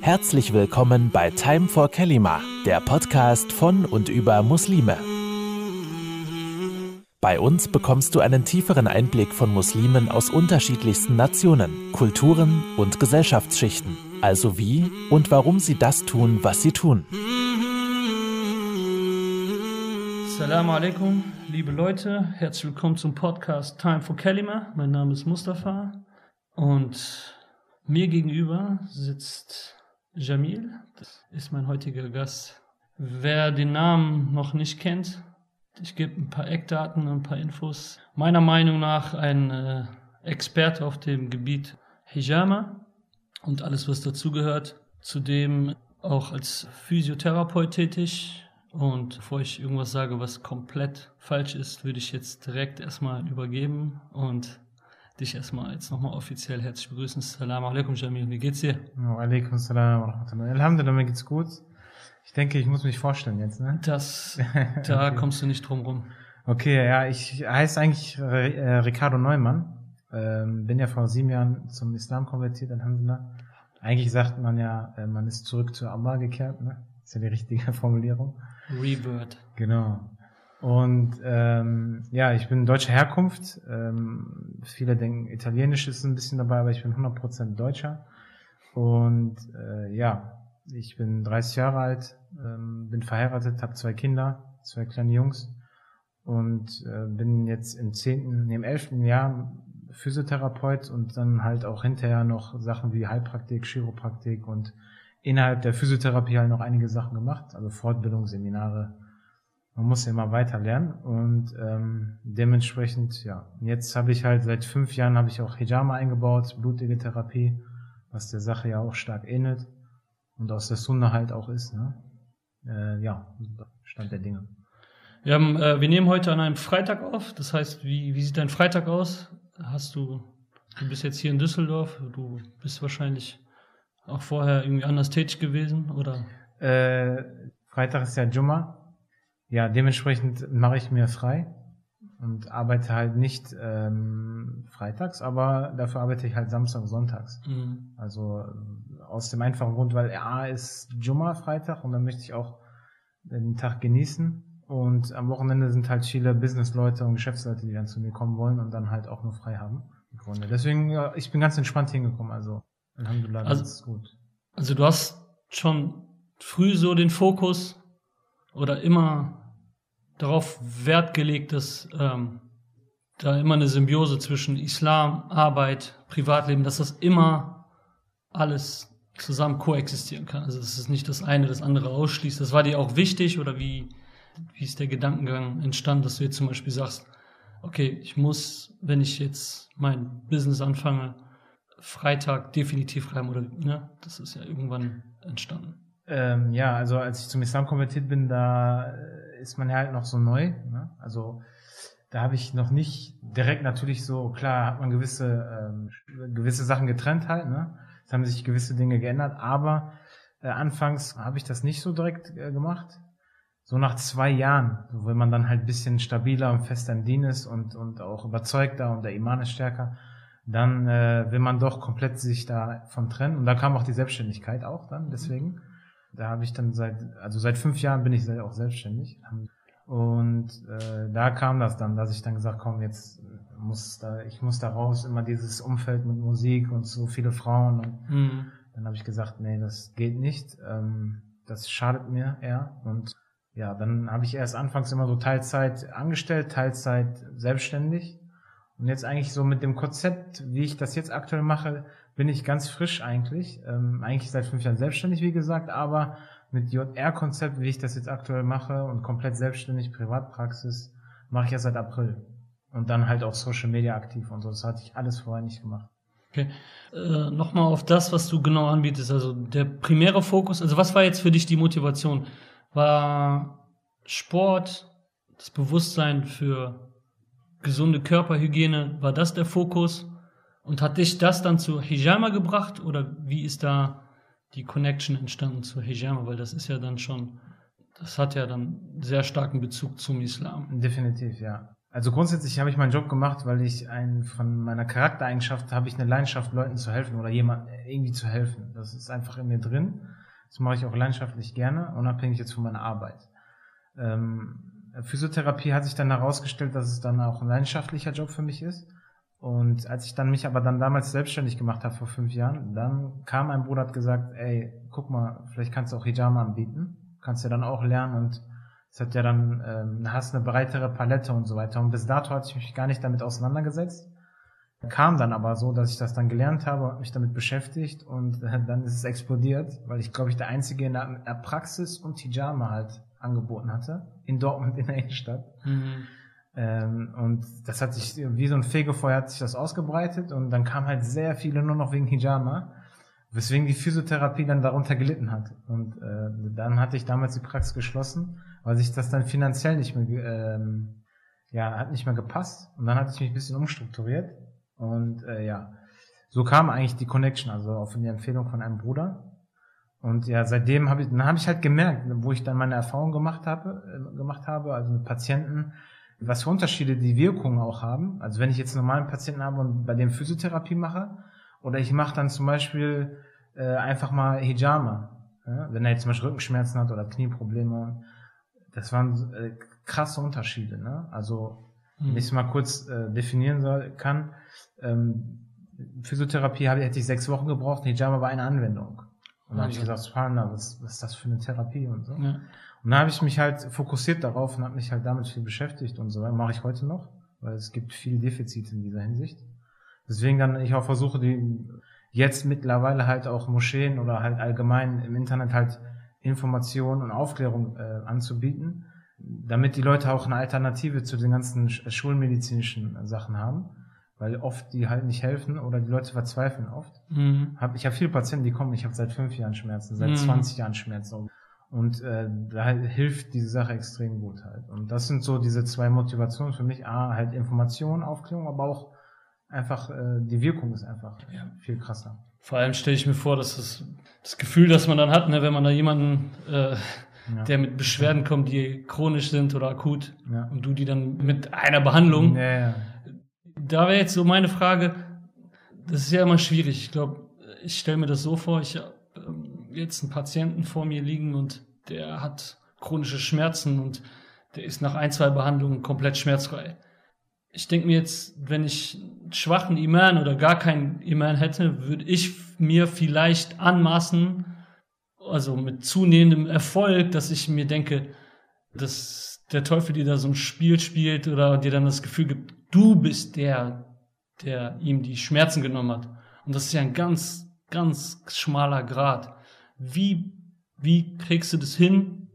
Herzlich willkommen bei Time for Kalima, der Podcast von und über Muslime. Bei uns bekommst du einen tieferen Einblick von Muslimen aus unterschiedlichsten Nationen, Kulturen und Gesellschaftsschichten, also wie und warum sie das tun, was sie tun. Assalamu alaikum, liebe Leute, herzlich willkommen zum Podcast Time for Kalima. Mein Name ist Mustafa und mir gegenüber sitzt Jamil, das ist mein heutiger Gast. Wer den Namen noch nicht kennt, ich gebe ein paar Eckdaten, ein paar Infos. Meiner Meinung nach ein äh, Experte auf dem Gebiet Hijama und alles, was dazugehört. Zudem auch als Physiotherapeut tätig, und bevor ich irgendwas sage, was komplett falsch ist, würde ich jetzt direkt erstmal übergeben und dich erstmal jetzt nochmal offiziell herzlich begrüßen. Assalamu alaikum, Jamil. Wie geht's dir? Wa alaikum salam wa rahmatullah. Alhamdulillah, mir geht's gut. Ich denke, ich muss mich vorstellen jetzt, ne? Das, da okay. kommst du nicht drum rum. Okay, ja, ich heiße eigentlich äh, Ricardo Neumann. Ähm, bin ja vor sieben Jahren zum Islam konvertiert, Alhamdulillah. Eigentlich sagt man ja, äh, man ist zurück zu Allah gekehrt, ne? ist ja die richtige Formulierung. Rebirth. Genau. Und ähm, ja, ich bin deutscher Herkunft. Ähm, viele denken, Italienisch ist ein bisschen dabei, aber ich bin 100% Deutscher. Und äh, ja, ich bin 30 Jahre alt, ähm, bin verheiratet, habe zwei Kinder, zwei kleine Jungs und äh, bin jetzt im zehnten, nee, im elften Jahr Physiotherapeut und dann halt auch hinterher noch Sachen wie Heilpraktik, Chiropraktik und innerhalb der Physiotherapie halt noch einige Sachen gemacht, also Fortbildung, Seminare. Man muss ja immer weiter lernen und ähm, dementsprechend, ja. Jetzt habe ich halt seit fünf Jahren habe ich auch Hijama eingebaut, blutige Therapie, was der Sache ja auch stark ähnelt und aus der Sunna halt auch ist. Ne? Äh, ja, Stand der Dinge. Wir, haben, äh, wir nehmen heute an einem Freitag auf. Das heißt, wie, wie sieht dein Freitag aus? Hast du, du bist jetzt hier in Düsseldorf, du bist wahrscheinlich auch vorher irgendwie anders tätig gewesen, oder? Äh, Freitag ist ja Jumma. Ja, dementsprechend mache ich mir frei und arbeite halt nicht ähm, freitags, aber dafür arbeite ich halt Samstag und sonntags. Mhm. Also äh, aus dem einfachen Grund, weil A ist Jumma Freitag und dann möchte ich auch den Tag genießen. Und am Wochenende sind halt viele Businessleute und Geschäftsleute, die dann zu mir kommen wollen und dann halt auch nur frei haben. Deswegen, ja, ich bin ganz entspannt hingekommen. Also Alhamdulillah, also, das ist gut. Also du hast schon früh so den Fokus oder immer darauf Wert gelegt, dass ähm, da immer eine Symbiose zwischen Islam, Arbeit, Privatleben, dass das immer alles zusammen koexistieren kann. Also dass es nicht das eine das andere ausschließt. Das war dir auch wichtig oder wie, wie ist der Gedankengang entstanden, dass du jetzt zum Beispiel sagst, okay, ich muss, wenn ich jetzt mein Business anfange, Freitag definitiv rein oder ne? Das ist ja irgendwann entstanden. Ähm, ja, also als ich zum Islam konvertiert bin, da ist man ja halt noch so neu. Ne? Also da habe ich noch nicht direkt natürlich so, klar hat man gewisse, ähm, gewisse Sachen getrennt halt, ne? Es haben sich gewisse Dinge geändert, aber äh, anfangs habe ich das nicht so direkt äh, gemacht. So nach zwei Jahren, so, wenn man dann halt bisschen stabiler und fester im Dien ist und, und auch überzeugter und der Iman ist stärker, dann äh, will man doch komplett sich davon trennen. Und da kam auch die Selbstständigkeit auch dann, deswegen. Da habe ich dann seit, also seit fünf Jahren bin ich auch selbstständig. Und äh, da kam das dann, dass ich dann gesagt, komm, jetzt muss da, ich muss da raus, immer dieses Umfeld mit Musik und so viele Frauen. Und mhm. dann habe ich gesagt, nee, das geht nicht. Ähm, das schadet mir eher. Und ja, dann habe ich erst anfangs immer so Teilzeit angestellt, Teilzeit selbstständig. Und jetzt eigentlich so mit dem Konzept, wie ich das jetzt aktuell mache, bin ich ganz frisch eigentlich. Ähm, eigentlich seit fünf Jahren selbstständig, wie gesagt, aber mit JR-Konzept, wie ich das jetzt aktuell mache und komplett selbstständig, Privatpraxis, mache ich ja seit April. Und dann halt auch Social Media aktiv und so. Das hatte ich alles vorher nicht gemacht. Okay. Äh, Nochmal auf das, was du genau anbietest. Also der primäre Fokus, also was war jetzt für dich die Motivation? War Sport, das Bewusstsein für gesunde Körperhygiene, war das der Fokus? Und hat dich das dann zu Hijama gebracht oder wie ist da die Connection entstanden zu Hijama? Weil das ist ja dann schon, das hat ja dann sehr starken Bezug zum Islam. Definitiv, ja. Also grundsätzlich habe ich meinen Job gemacht, weil ich ein, von meiner Charaktereigenschaft habe ich eine Leidenschaft, Leuten zu helfen oder jemand irgendwie zu helfen. Das ist einfach in mir drin. Das mache ich auch leidenschaftlich gerne, unabhängig jetzt von meiner Arbeit. Ähm, Physiotherapie hat sich dann herausgestellt, dass es dann auch ein leidenschaftlicher Job für mich ist. Und als ich dann mich aber dann damals selbstständig gemacht habe vor fünf Jahren, dann kam ein Bruder hat gesagt, ey, guck mal, vielleicht kannst du auch Hijama anbieten, kannst du dann auch lernen und es hat ja dann, ähm, hast eine breitere Palette und so weiter. Und bis dato hatte ich mich gar nicht damit auseinandergesetzt. Kam dann aber so, dass ich das dann gelernt habe und mich damit beschäftigt und äh, dann ist es explodiert, weil ich glaube ich der Einzige in der, Praxis und Hijama halt angeboten hatte, in Dortmund in der Innenstadt. Mhm. Ähm, und das hat sich, wie so ein Fegefeuer hat sich das ausgebreitet und dann kam halt sehr viele nur noch wegen Hijama, weswegen die Physiotherapie dann darunter gelitten hat. Und äh, dann hatte ich damals die Praxis geschlossen weil sich das dann finanziell nicht mehr, ähm, ja, hat nicht mehr gepasst. Und dann hatte ich mich ein bisschen umstrukturiert. Und äh, ja, so kam eigentlich die Connection, also auf die Empfehlung von einem Bruder. Und ja, seitdem habe ich, dann habe ich halt gemerkt, wo ich dann meine Erfahrung gemacht habe, äh, gemacht habe, also mit Patienten, was für Unterschiede die Wirkungen auch haben. Also wenn ich jetzt einen normalen Patienten habe und bei dem Physiotherapie mache, oder ich mache dann zum Beispiel äh, einfach mal Hijama, ja? wenn er jetzt zum Beispiel Rückenschmerzen hat oder Knieprobleme das waren äh, krasse Unterschiede. Ne? Also, mhm. wenn ich es mal kurz äh, definieren soll, kann, ähm, Physiotherapie habe, hätte ich sechs Wochen gebraucht, Hijama war eine Anwendung. Und dann habe ich gesagt, Subhanallah, was, was ist das für eine Therapie und so. Ja. Und dann habe ich mich halt fokussiert darauf und habe mich halt damit viel beschäftigt und so. Mache ich heute noch, weil es gibt viel Defizite in dieser Hinsicht. Deswegen dann ich auch versuche, die jetzt mittlerweile halt auch Moscheen oder halt allgemein im Internet halt Information und Aufklärung äh, anzubieten, damit die Leute auch eine Alternative zu den ganzen schulmedizinischen Sachen haben, weil oft die halt nicht helfen oder die Leute verzweifeln oft. Mhm. Hab, ich habe viele Patienten, die kommen, ich habe seit fünf Jahren Schmerzen, seit mhm. 20 Jahren Schmerzen. Und äh, da hilft diese Sache extrem gut halt. Und das sind so diese zwei Motivationen für mich. A, halt Information, Aufklärung, aber auch einfach, äh, die Wirkung ist einfach ja. viel krasser. Vor allem stelle ich mir vor, dass das, das Gefühl, das man dann hat, ne, wenn man da jemanden, äh, ja. der mit Beschwerden kommt, die chronisch sind oder akut, ja. und du die dann mit einer Behandlung. Da wäre jetzt so meine Frage, das ist ja immer schwierig. Ich glaube, ich stelle mir das so vor, ich habe ähm, jetzt einen Patienten vor mir liegen und der hat chronische Schmerzen und der ist nach ein, zwei Behandlungen komplett schmerzfrei ich denke mir jetzt, wenn ich schwachen Iman oder gar keinen Iman hätte, würde ich mir vielleicht anmaßen, also mit zunehmendem Erfolg, dass ich mir denke, dass der Teufel dir da so ein Spiel spielt oder dir dann das Gefühl gibt, du bist der, der ihm die Schmerzen genommen hat. Und das ist ja ein ganz, ganz schmaler Grad. Wie, wie kriegst du das hin,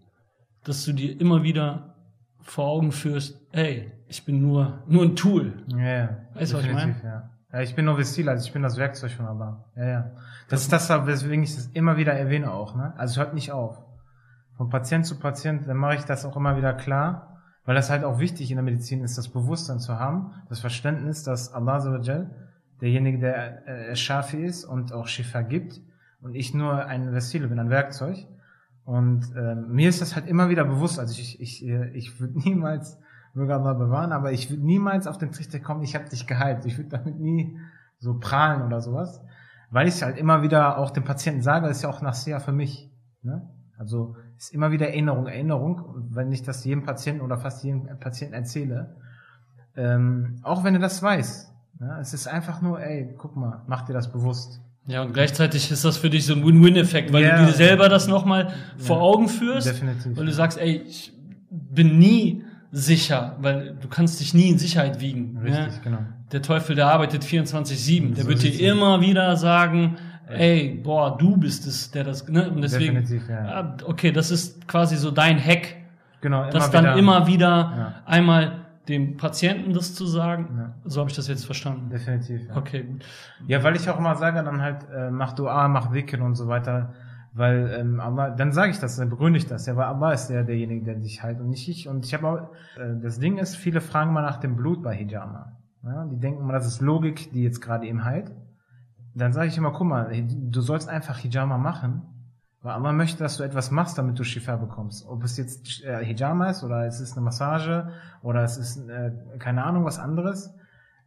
dass du dir immer wieder vor Augen führst, ey, ich bin nur, nur ein Tool. Ja, ja. Weißt du, was ich meine? Ja. ja, ich bin nur Vestil, also ich bin das Werkzeug von Allah. Ja, ja. Das ist das, weswegen ich das immer wieder erwähne auch, ne? Also es hört nicht auf. Von Patient zu Patient, dann mache ich das auch immer wieder klar, weil das halt auch wichtig in der Medizin ist, das Bewusstsein zu haben, das Verständnis, dass Allah derjenige, der äh, Shafi ist und auch Shifa gibt und ich nur ein Vestil bin, ein Werkzeug. Und äh, mir ist das halt immer wieder bewusst, also ich, ich, ich, ich würde niemals möge Allah bewahren, aber ich würde niemals auf den Trichter kommen, ich habe dich geheilt. Ich würde damit nie so prahlen oder sowas, weil ich halt immer wieder auch dem Patienten sage, das ist ja auch nachher für mich. Ne? Also ist immer wieder Erinnerung, Erinnerung, und wenn ich das jedem Patienten oder fast jedem Patienten erzähle, ähm, auch wenn er das weiß. Ne? Es ist einfach nur, ey, guck mal, mach dir das bewusst. Ja, und gleichzeitig ist das für dich so ein Win-Win-Effekt, weil yeah. du dir selber das nochmal vor Augen führst. Definitiv. Weil du sagst, ey, ich bin nie sicher, weil du kannst dich nie in Sicherheit wiegen. Richtig, ne? genau. Der Teufel, der arbeitet 24-7. Der so wird dir immer wieder sagen, ey, boah, du bist es, der das, ne? Und deswegen, Definitiv, ja. Ah, okay, das ist quasi so dein Hack. Genau, immer das dann wieder, immer wieder ja. einmal dem Patienten das zu sagen. Ja. So habe ich das jetzt verstanden. Definitiv. Ja. Okay, gut. Ja, weil ich auch immer sage, dann halt, äh, mach Dua, mach Wickel und so weiter. Weil ähm, Allah, dann sage ich das, dann begründe ich das, ja, weil Allah ist der derjenige, der dich heilt und nicht ich. Und ich habe auch, äh, das Ding ist, viele fragen mal nach dem Blut bei Hijama. Ja, die denken mal, das ist Logik, die jetzt gerade eben heilt. Dann sage ich immer, guck mal, du sollst einfach Hijama machen, Aber man möchte, dass du etwas machst, damit du Shifa bekommst. Ob es jetzt äh, Hijama ist oder es ist eine Massage oder es ist äh, keine Ahnung was anderes.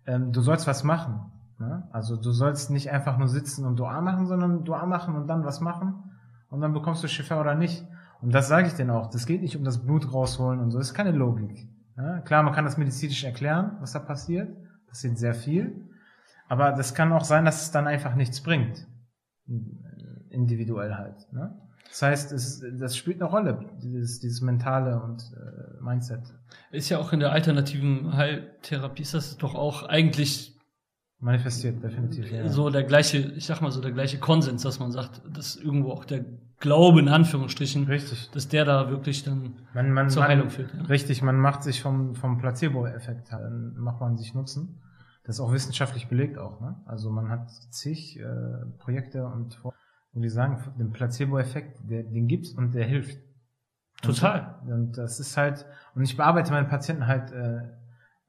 Ähm, du sollst was machen. Ne? Also du sollst nicht einfach nur sitzen und Dua machen, sondern Dua machen und dann was machen und dann bekommst du Shifa oder nicht. Und das sage ich denen auch. Das geht nicht um das Blut rausholen und so. Das ist keine Logik. Ja? Klar, man kann das medizinisch erklären, was da passiert. Passiert sehr viel. Aber das kann auch sein, dass es dann einfach nichts bringt. Individuell halt. Ne? Das heißt, es, das spielt eine Rolle, dieses, dieses mentale und äh, Mindset. Ist ja auch in der alternativen Heiltherapie ist das doch auch eigentlich manifestiert, definitiv. Ja. So der gleiche, ich sag mal so der gleiche Konsens, dass man sagt, dass irgendwo auch der Glaube in Anführungsstrichen, richtig. dass der da wirklich dann man, man, zur man, Heilung führt. Ja. Richtig, man macht sich vom, vom Placebo-Effekt, dann macht man sich Nutzen. Das ist auch wissenschaftlich belegt auch. Ne? Also man hat zig äh, Projekte und und wir sagen, den Placebo-Effekt, den gibt's und der hilft. Total. Und, und, das ist halt, und ich bearbeite meine Patienten halt, äh,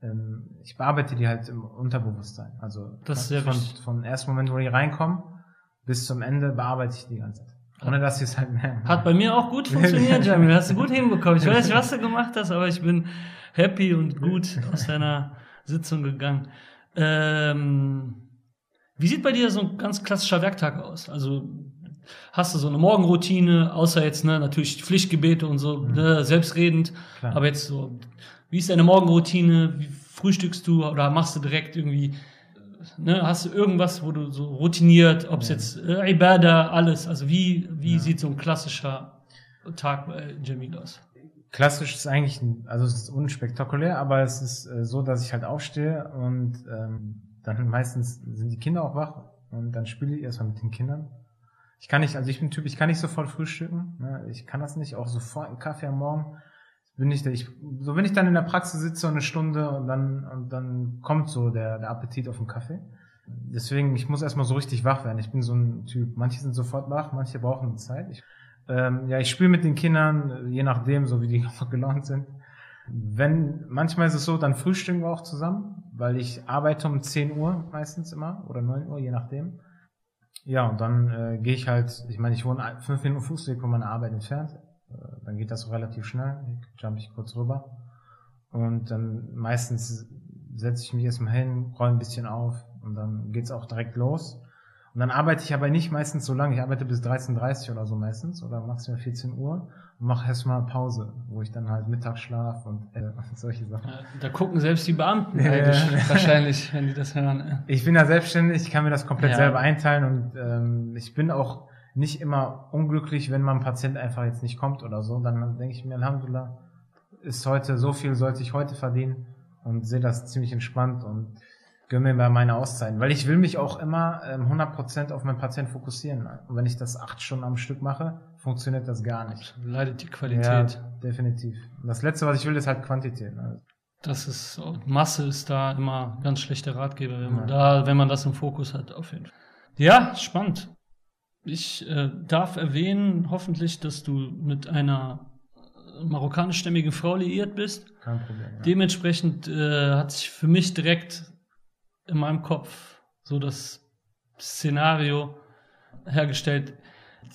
ähm, ich bearbeite die halt im Unterbewusstsein. Also das ist sehr von, wichtig. von ersten Moment, wo die reinkommen, bis zum Ende bearbeite ich die ganze Zeit. Ohne dass sie es halt merken. Hat bei mir auch gut funktioniert, Jamil. Hast du gut hinbekommen. Ich weiß nicht, was du gemacht hast, aber ich bin happy und gut aus deiner Sitzung gegangen. Ähm, wie sieht bei dir so ein ganz klassischer Werktag aus? Also hast du so eine Morgenroutine, außer jetzt ne, natürlich Pflichtgebete und so, mhm. ne, selbstredend. Klar. Aber jetzt so, wie ist deine Morgenroutine? Wie frühstückst du oder machst du direkt irgendwie, ne, hast du irgendwas, wo du so routiniert, ob es ja. jetzt äh, Ibadah, alles, also wie, wie ja. sieht so ein klassischer Tag bei Jamil aus? Klassisch ist eigentlich, also es ist unspektakulär, aber es ist äh, so, dass ich halt aufstehe und ähm, dann meistens sind die Kinder auch wach und dann spiele ich erstmal mit den Kindern. Ich kann nicht, also ich bin Typ, ich kann nicht sofort frühstücken. Ne? Ich kann das nicht, auch sofort einen Kaffee am Morgen. Bin ich, ich, so wenn ich dann in der Praxis sitze eine Stunde und dann, und dann kommt so der, der Appetit auf den Kaffee. Deswegen, ich muss erstmal so richtig wach werden. Ich bin so ein Typ. Manche sind sofort wach, manche brauchen Zeit. Ich, ähm, ja, ich spiele mit den Kindern, je nachdem, so wie die gelaunt sind. Wenn, manchmal ist es so, dann frühstücken wir auch zusammen, weil ich arbeite um 10 Uhr meistens immer oder 9 Uhr, je nachdem. Ja, und dann äh, gehe ich halt, ich meine, ich wohne fünf Minuten Fußweg von meiner Arbeit entfernt. Äh, dann geht das relativ schnell, jump ich kurz rüber. Und dann meistens setze ich mich erstmal hin, räume ein bisschen auf und dann geht's auch direkt los. Und dann arbeite ich aber nicht meistens so lange. Ich arbeite bis 13.30 oder so meistens oder maximal 14 Uhr und mache erstmal Pause, wo ich dann halt Mittagsschlaf und, äh, und solche Sachen. Da gucken selbst die Beamten ja, wahrscheinlich, wenn die das hören. Ich bin ja selbstständig, ich kann mir das komplett ja. selber einteilen und ähm, ich bin auch nicht immer unglücklich, wenn mal ein Patient einfach jetzt nicht kommt oder so. Dann denke ich mir, Alhamdulillah, ist heute so viel, sollte ich heute verdienen und sehe das ziemlich entspannt und gönne mir mal meine Auszeiten, weil ich will mich auch immer ähm, 100% auf meinen Patienten fokussieren. Und wenn ich das acht Stunden am Stück mache, funktioniert das gar nicht. Leidet die Qualität. Ja, definitiv. Und das Letzte, was ich will, ist halt Quantität. Ne? Das ist, Masse ist da immer ganz schlechter Ratgeber, wenn man ja. da, wenn man das im Fokus hat, auf jeden Fall. Ja, spannend. Ich äh, darf erwähnen, hoffentlich, dass du mit einer marokkanischstämmigen Frau liiert bist. Kein Problem. Ja. Dementsprechend äh, hat sich für mich direkt in meinem Kopf so das Szenario hergestellt.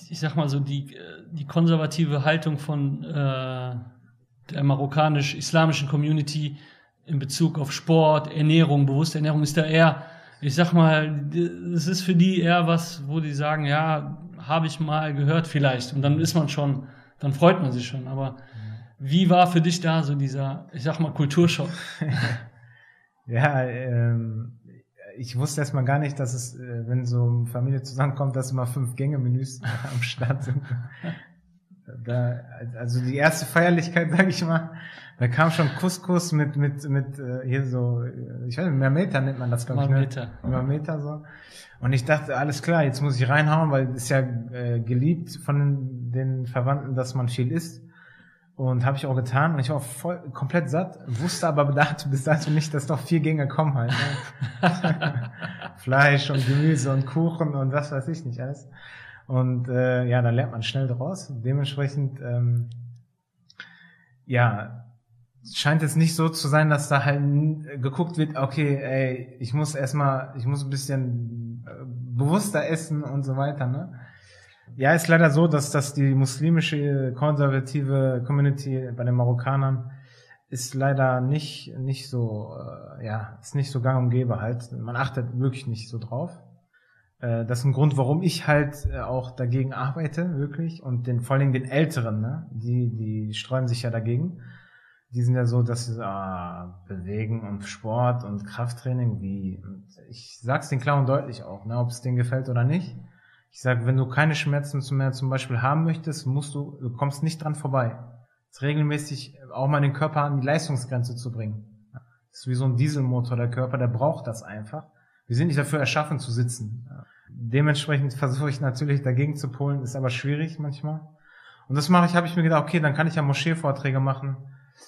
Ich sag mal so, die, die konservative Haltung von äh, der marokkanisch-islamischen Community in Bezug auf Sport, Ernährung, bewusste Ernährung ist da eher, ich sag mal, es ist für die eher was, wo die sagen, ja, habe ich mal gehört vielleicht. Und dann ist man schon, dann freut man sich schon. Aber wie war für dich da so dieser, ich sag mal, Kulturschock? ja, ähm, ich wusste erstmal gar nicht, dass es, äh, wenn so eine Familie zusammenkommt, dass immer fünf Gänge-Menüs am Start sind. Da, also die erste Feierlichkeit, sag ich mal, da kam schon Couscous mit mit mit äh, hier so, äh, ich weiß nicht, Mermeter nennt man das, glaube ich, ne? Mermeter so. Und ich dachte, alles klar, jetzt muss ich reinhauen, weil es ist ja äh, geliebt von den Verwandten, dass man viel isst. Und habe ich auch getan und ich war voll komplett satt, wusste aber bis dato nicht, dass noch vier Gänge kommen halt. Ne? Fleisch und Gemüse und Kuchen und was weiß ich nicht alles. Und äh, ja, dann lernt man schnell draus. Dementsprechend, ähm, ja, scheint es nicht so zu sein, dass da halt geguckt wird, okay, ey, ich muss erstmal, ich muss ein bisschen äh, bewusster essen und so weiter, ne? Ja, ist leider so, dass, dass die muslimische konservative Community bei den Marokkanern ist leider nicht, nicht so, äh, ja, ist nicht so gang und gäbe halt. Man achtet wirklich nicht so drauf. Äh, das ist ein Grund, warum ich halt äh, auch dagegen arbeite, wirklich. Und den, vor Dingen den Älteren, ne? die, die sträuben sich ja dagegen. Die sind ja so, dass sie ah, bewegen und Sport und Krafttraining, wie. Und ich sag's den klar und deutlich auch, ne? ob es denen gefällt oder nicht. Ich sag, wenn du keine Schmerzen mehr zum Beispiel haben möchtest, musst du, du kommst nicht dran vorbei. Das regelmäßig auch mal den Körper an die Leistungsgrenze zu bringen. Das ist wie so ein Dieselmotor, der Körper, der braucht das einfach. Wir sind nicht dafür erschaffen zu sitzen. Dementsprechend versuche ich natürlich dagegen zu polen, ist aber schwierig manchmal. Und das mache ich, habe ich mir gedacht, okay, dann kann ich ja Moscheevorträge machen.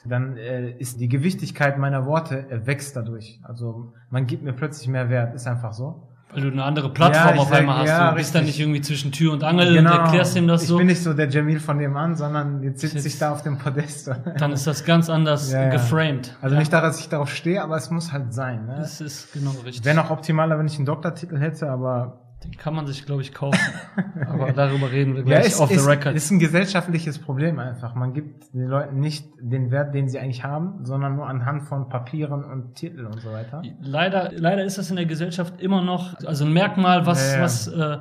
Dann äh, ist die Gewichtigkeit meiner Worte äh, wächst dadurch. Also man gibt mir plötzlich mehr Wert, ist einfach so. Weil du eine andere Plattform Ja, auf einmal sag- hast. ja, du bist dann nicht irgendwie zwischen Tür und Angel und erklärst ihm das Genau. ich so. bin nicht so der Jamil von dem an, sondern jetzt sitze ich da auf dem Podest. Dann ist das ganz anders Ja, geframed. Also nicht daran, dass ich darauf stehe, aber es muss halt sein. Ne? Das ist genau richtig. Wäre noch optimaler, wenn ich einen Doktortitel hätte, aber Den kann man sich, glaube ich, kaufen. Aber darüber reden wir ja, gleich ist, off ist, the record. ist ein gesellschaftliches Problem einfach. Man gibt den Leuten nicht den Wert, den sie eigentlich haben, sondern nur anhand von Papieren und Titeln und so weiter. Leider, leider ist das in der Gesellschaft immer noch, also ein Merkmal, was, Ja, ja. was äh,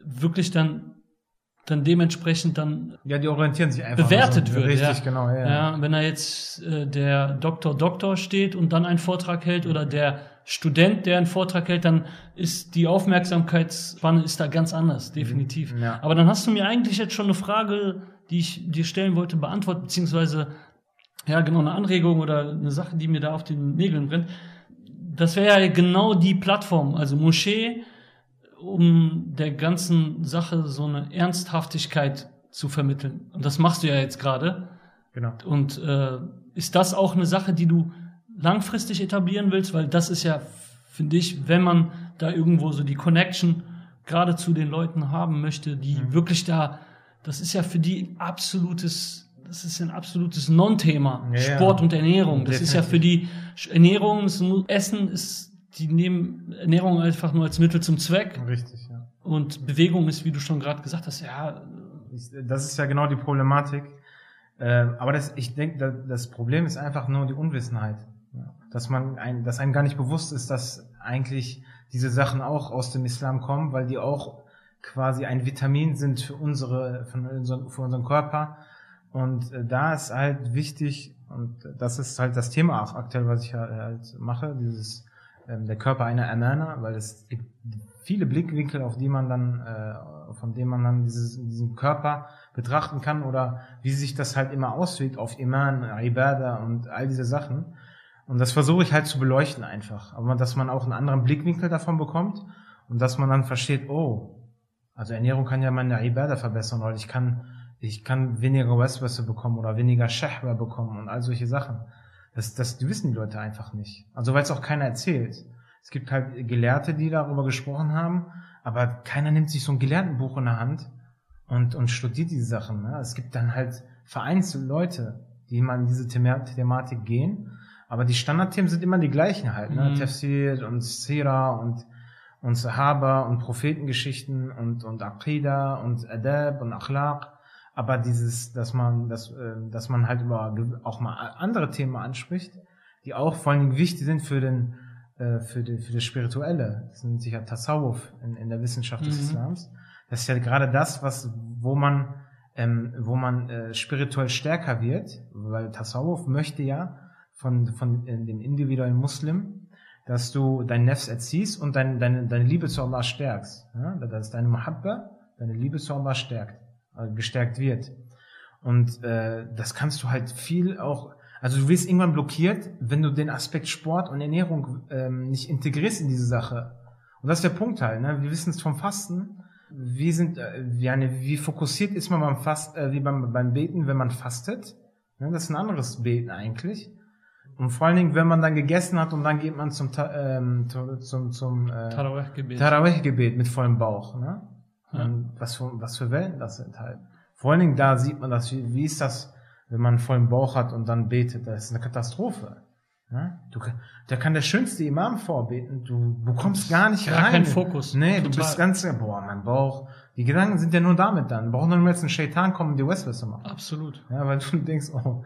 wirklich dann, dann dementsprechend dann Ja, die orientieren sich einfach. bewertet so. wird. Richtig, ja. genau. Ja. Ja, wenn da jetzt äh, der Doktor Doktor steht und dann einen Vortrag hält oder der Student, der einen Vortrag hält, dann ist die Aufmerksamkeitsspanne ist da ganz anders, definitiv. Ja. Aber dann hast du mir eigentlich jetzt schon eine Frage, die ich dir stellen wollte, beantwortet, beziehungsweise ja, genau, eine Anregung oder eine Sache, die mir da auf den Nägeln brennt. Das wäre ja genau die Plattform, also Moschee, um der ganzen Sache so eine Ernsthaftigkeit zu vermitteln. Und das machst du ja jetzt gerade. Genau. Und äh, ist das auch eine Sache, die du langfristig etablieren willst? Weil das ist ja, finde ich, wenn man da irgendwo so die Connection gerade zu den Leuten haben möchte, die Mhm. wirklich da, das ist ja für die absolutes, das ist ein absolutes Non-Thema. Ja, ja. Sport und Ernährung. Das ist ja für die Ernährung, Essen ist, die nehmen Ernährung einfach nur als Mittel zum Zweck. Richtig, ja. Und Bewegung ist, wie du schon gerade gesagt hast, ja, das ist ja genau die Problematik. Ähm, aber das, ich denke, da- das Problem ist einfach nur die Unwissenheit. Dass man ein, dass einem gar nicht bewusst ist, dass eigentlich diese Sachen auch aus dem Islam kommen, weil die auch quasi ein Vitamin sind für unsere, für unseren, für unseren Körper. Und äh, da ist halt wichtig, und das ist halt das Thema auch aktuell, was ich halt, halt mache, dieses ähm, der Körper einer Amana, weil es gibt viele Blickwinkel, auf die man dann, äh, von denen man dann dieses, diesen Körper betrachten kann oder wie sich das halt immer auswirkt auf Iman, Ibadah und all diese Sachen. Und das versuche ich halt zu beleuchten einfach. Aber dass man auch einen anderen Blickwinkel davon bekommt und dass man dann versteht, oh, also Ernährung kann ja meine Ibadah verbessern, weil ich kann, ich kann weniger Waswasser bekommen oder weniger Shahwa bekommen und all solche Sachen. Das, das wissen die Leute einfach nicht. Also weil es auch keiner erzählt. Es gibt halt Gelehrte, die darüber gesprochen haben, aber keiner nimmt sich so ein Gelehrtenbuch in der Hand und, und studiert diese Sachen. Ne? Es gibt dann halt vereinzelt Leute, die mal in diese Thema Thematik gehen, aber die Standardthemen sind immer die gleichen halt. Ne? Mhm. Tafsir und Sira und, und Sahaba und Prophetengeschichten und, und Aqidah und Adab und Akhlaq. Aber dieses, dass man, dass, äh, dass man halt über auch mal andere Themen anspricht, die auch vor allen Dingen wichtig sind für den, äh, für, die, für das Spirituelle. Das nennt sich ja Tasawwuf in, in der Wissenschaft des Mhm. Islams. Das ist ja gerade das, was, wo man, ähm, wo man äh, spirituell stärker wird, weil Tasawwuf möchte ja von, von äh, dem individuellen Muslim, dass du dein Nefs erziehst und dein, deine, deine Liebe zu Allah stärkst. Ja? Dass deine Mahabba, deine Liebe zu Allah stärkt, äh, gestärkt wird. Und äh, das kannst du halt viel auch, also du wirst irgendwann blockiert, wenn du den Aspekt Sport und Ernährung ähm, nicht integrierst in diese Sache. Und das ist der Punkt halt, ne? Wir wissen es vom Fasten. Wie sind, äh, wie, eine, wie fokussiert ist man beim Fast, äh, wie beim, beim Beten, wenn man fastet? Ne? Das ist ein anderes Beten eigentlich. Und vor allen Dingen, wenn man dann gegessen hat und dann geht man zum, ähm, zu- zum, zum äh, Tarawih-Gebet. Tarawih-Gebet mit vollem Bauch. Ne? Ja. Was, für, was für Wellen das sind halt. Vor allen Dingen da sieht man das, wie, wie ist das, wenn man einen vollen Bauch hat und dann betet. Das ist eine Katastrophe. Ne? Du, da kann der schönste Imam vorbeten, du bekommst gar nicht Gar rein. kein Fokus. Nee, du Total. bist ganz, boah, mein Bauch. Die Gedanken sind ja nur damit dann. Brauchen nur jetzt ein Shaitan kommen und die Westwässer machen. Absolut. Ja, weil du denkst, oh,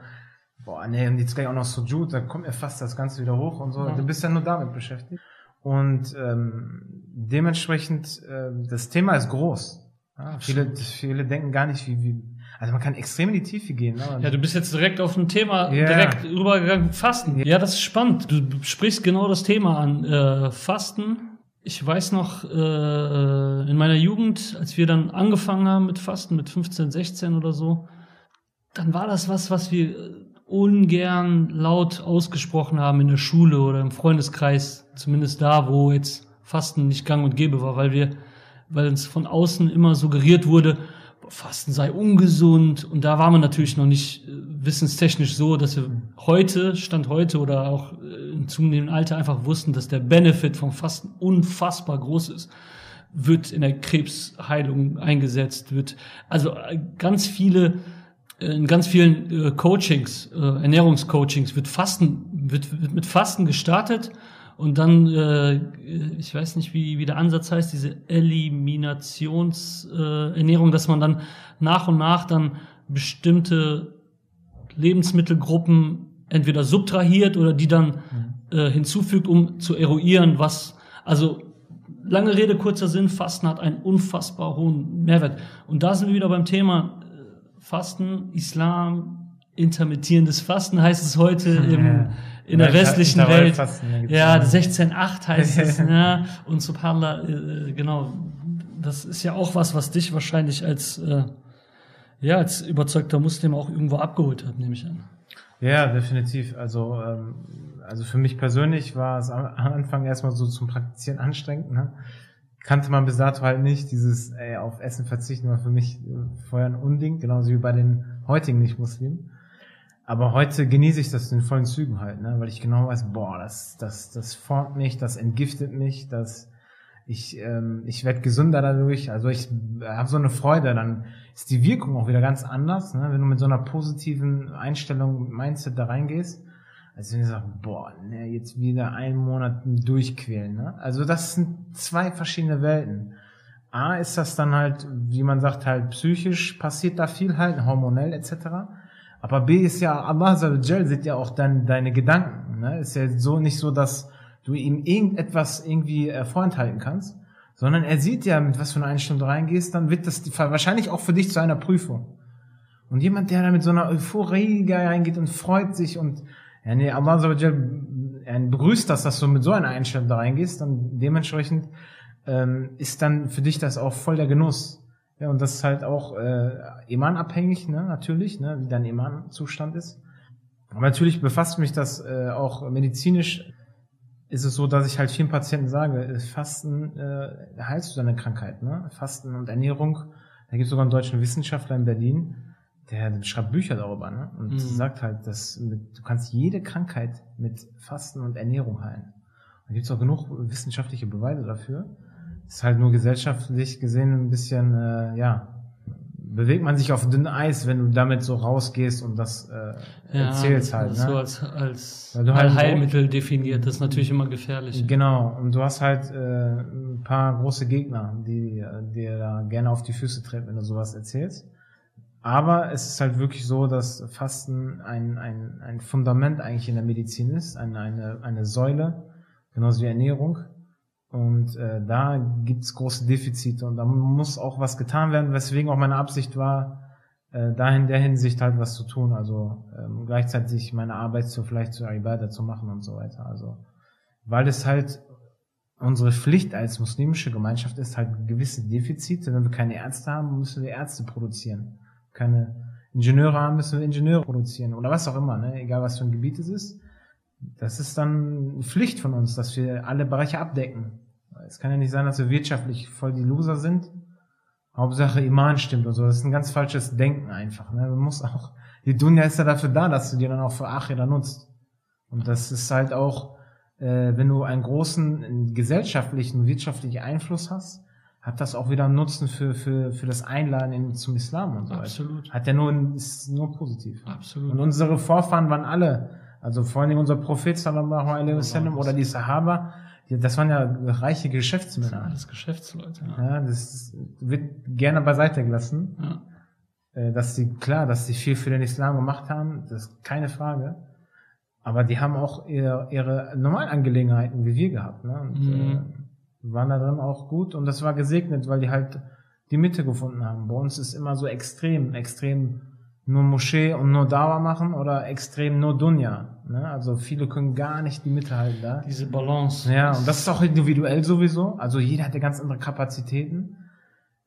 boah, nee, und jetzt gleich auch noch Sujud, da kommt mir fast das Ganze wieder hoch und so. Ja. Du bist ja nur damit beschäftigt. Und ähm, dementsprechend, äh, das Thema ist groß. Ja, viele, viele denken gar nicht, wie, wie, also man kann extrem in die Tiefe gehen. Ne? Ja, du bist jetzt direkt auf ein Thema Ja. direkt rübergegangen. Fasten. Ja. das ist spannend. Du sprichst genau das Thema an. Äh, Fasten. Ich weiß noch, äh, in meiner Jugend, als wir dann angefangen haben mit Fasten, mit 15, 16 oder so, dann war das was, was wir ungern laut ausgesprochen haben in der Schule oder im Freundeskreis, zumindest da, wo jetzt Fasten nicht gang und gäbe war, weil wir, weil uns von außen immer suggeriert wurde, Fasten sei ungesund. Und da war man natürlich noch nicht äh, wissenstechnisch so, dass wir heute, Stand heute oder auch äh, im zunehmenden Alter einfach wussten, dass der Benefit vom Fasten unfassbar groß ist. Wird in der Krebsheilung eingesetzt, wird also äh, ganz viele in ganz vielen äh, Coachings, äh, Ernährungscoachings wird Fasten wird, wird mit Fasten gestartet und dann äh, ich weiß nicht wie wie der Ansatz heißt diese Eliminations äh, Ernährung, dass man dann nach und nach dann bestimmte Lebensmittelgruppen entweder subtrahiert oder die dann äh, hinzufügt, um zu eruieren, was also lange Rede, kurzer Sinn, Fasten hat einen unfassbar hohen Mehrwert. Und da sind wir wieder beim Thema Fasten, Islam, intermittierendes Fasten heißt es heute im, in der westlichen Welt. Ja, gibt's Ja, auch. 16.8 heißt es. ja. Und subhanallah, äh, genau. Das ist ja auch was, was dich wahrscheinlich als, äh, ja, als überzeugter Muslim auch irgendwo abgeholt hat, nehme ich an. Ja, definitiv. Also, ähm, also für mich persönlich war es am am Anfang erstmal so zum Praktizieren anstrengend. Ne? Kannte man bis dato halt nicht. Dieses ey, auf Essen verzichten war für mich äh, vorher ein Unding, genauso wie bei den heutigen Nicht-Muslimen. Aber heute genieße ich das in vollen Zügen halt, ne? weil ich genau weiß, boah, das, das, das formt mich, das entgiftet mich, das ich, ähm, ich werde gesünder dadurch. Also ich habe so eine Freude, dann ist die Wirkung auch wieder ganz anders, ne? wenn du mit so einer positiven Einstellung, Mindset da reingehst, als wenn du sagst, boah, ne, jetzt wieder einen Monat durchquälen. Ne? Also das sind zwei verschiedene Welten. A ist das dann halt, wie man sagt, halt psychisch passiert da viel halt, hormonell etc. Aber B ist ja, Allah sieht ja auch dann deine Gedanken. Ne? Ist ja so nicht so, dass du ihm irgendetwas irgendwie äh, vorenthalten kannst, sondern er sieht ja, mit was für einer Einstellung du reingehst, dann wird das wahrscheinlich auch für dich zu einer Prüfung. Und jemand, der da mit so einer Euphorie reingeht und freut sich und ja, nee, Allah er begrüßt das, dass du mit so einer Einstellung da reingehst, dann dementsprechend ähm, ist dann für dich das auch voll der Genuss. Ja, und das ist halt auch äh, Iman-abhängig, ne, natürlich, ne, wie dein Iman-Zustand ist. Aber natürlich befasst mich das äh, auch medizinisch. Ist es so, dass ich halt vielen Patienten sage, äh, Fasten äh, heilst du deine Krankheit, ne? Fasten und Ernährung. Da gibt es sogar einen deutschen Wissenschaftler in Berlin, der schreibt Bücher darüber, ne? Und Mhm. sagt halt, dass mit, du kannst jede Krankheit mit Fasten und Ernährung heilen. Da gibt es auch genug wissenschaftliche Beweise dafür. Ist halt nur gesellschaftlich gesehen ein bisschen, äh, ja, bewegt man sich auf dünnem Eis, wenn du damit so rausgehst und das äh, erzählst halt. So Ne? als, als Weil du halt- Heilmittel definiert, das ist natürlich immer gefährlich. Genau, und du hast halt äh, ein paar große Gegner, die äh, dir da gerne auf die Füße treten, wenn du sowas erzählst. Aber es ist halt wirklich so, dass Fasten ein, ein, ein Fundament eigentlich in der Medizin ist, eine, eine, eine Säule, genauso wie Ernährung. Und äh, da gibt's große Defizite und da muss auch was getan werden, weswegen auch meine Absicht war, äh, da in der Hinsicht halt was zu tun. Also ähm, gleichzeitig meine Arbeit so vielleicht zu Ibadah zu machen und so weiter. Also weil es halt unsere Pflicht als muslimische Gemeinschaft ist, halt gewisse Defizite. Wenn wir keine Ärzte haben, müssen wir Ärzte produzieren. Keine Ingenieure haben, müssen wir Ingenieure produzieren. Oder was auch immer, ne? egal was für ein Gebiet es ist. Das ist dann Pflicht von uns, dass wir alle Bereiche abdecken. Es kann ja nicht sein, dass wir wirtschaftlich voll die Loser sind. Hauptsache Iman stimmt und so. Das ist ein ganz falsches Denken einfach. Ne? Man muss auch, die Dunja ist ja dafür da, dass du die dann auch für Achira nutzt. Und das ist halt auch, äh, wenn du einen großen gesellschaftlichen, wirtschaftlichen Einfluss hast, hat das auch wieder einen Nutzen für, für, für das Einladen in, zum Islam und so weiter. Absolut. Hat ja nur, ist nur positiv. Absolut. Und unsere Vorfahren waren alle Also vor allem unser Prophet sallallahu alaihi wasallam oder die Sahaba, die, das waren ja reiche Geschäftsmänner. Alles Geschäftsleute. Ja. Ja, das wird gerne beiseite gelassen. Ja. Äh, Dass sie, klar, dass sie viel für den Islam gemacht haben, das ist keine Frage. Aber die haben auch ihre, ihre normalen Angelegenheiten wie wir gehabt, ne? Und Mhm. äh, waren da drin auch gut und das war gesegnet, weil die halt die Mitte gefunden haben. Bei uns ist immer so extrem, extrem nur Moschee und nur Dawa machen oder extrem nur Dunja. Ne? Also viele können gar nicht die Mitte halten da. Diese Balance. Ja, und das ist auch individuell sowieso. Also jeder hat ja ganz andere Kapazitäten.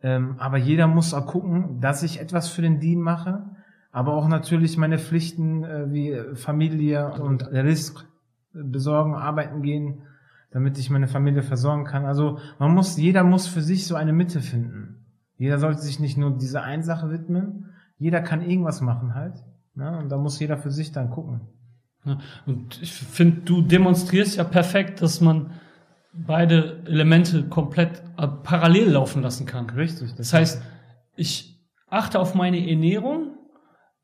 Ähm, aber jeder muss auch gucken, dass ich etwas für den Dien mache, aber auch natürlich meine Pflichten äh, wie Familie und Risk besorgen, arbeiten gehen, damit ich meine Familie versorgen kann. Also man muss, jeder muss für sich so eine Mitte finden. Jeder sollte sich nicht nur dieser einen Sache widmen. Jeder kann irgendwas machen halt. Ne? Und da muss jeder für sich dann gucken. Ja, und ich finde, du demonstrierst ja perfekt, dass man beide Elemente komplett äh, parallel laufen lassen kann. Richtig. Das heißt, ich achte auf meine Ernährung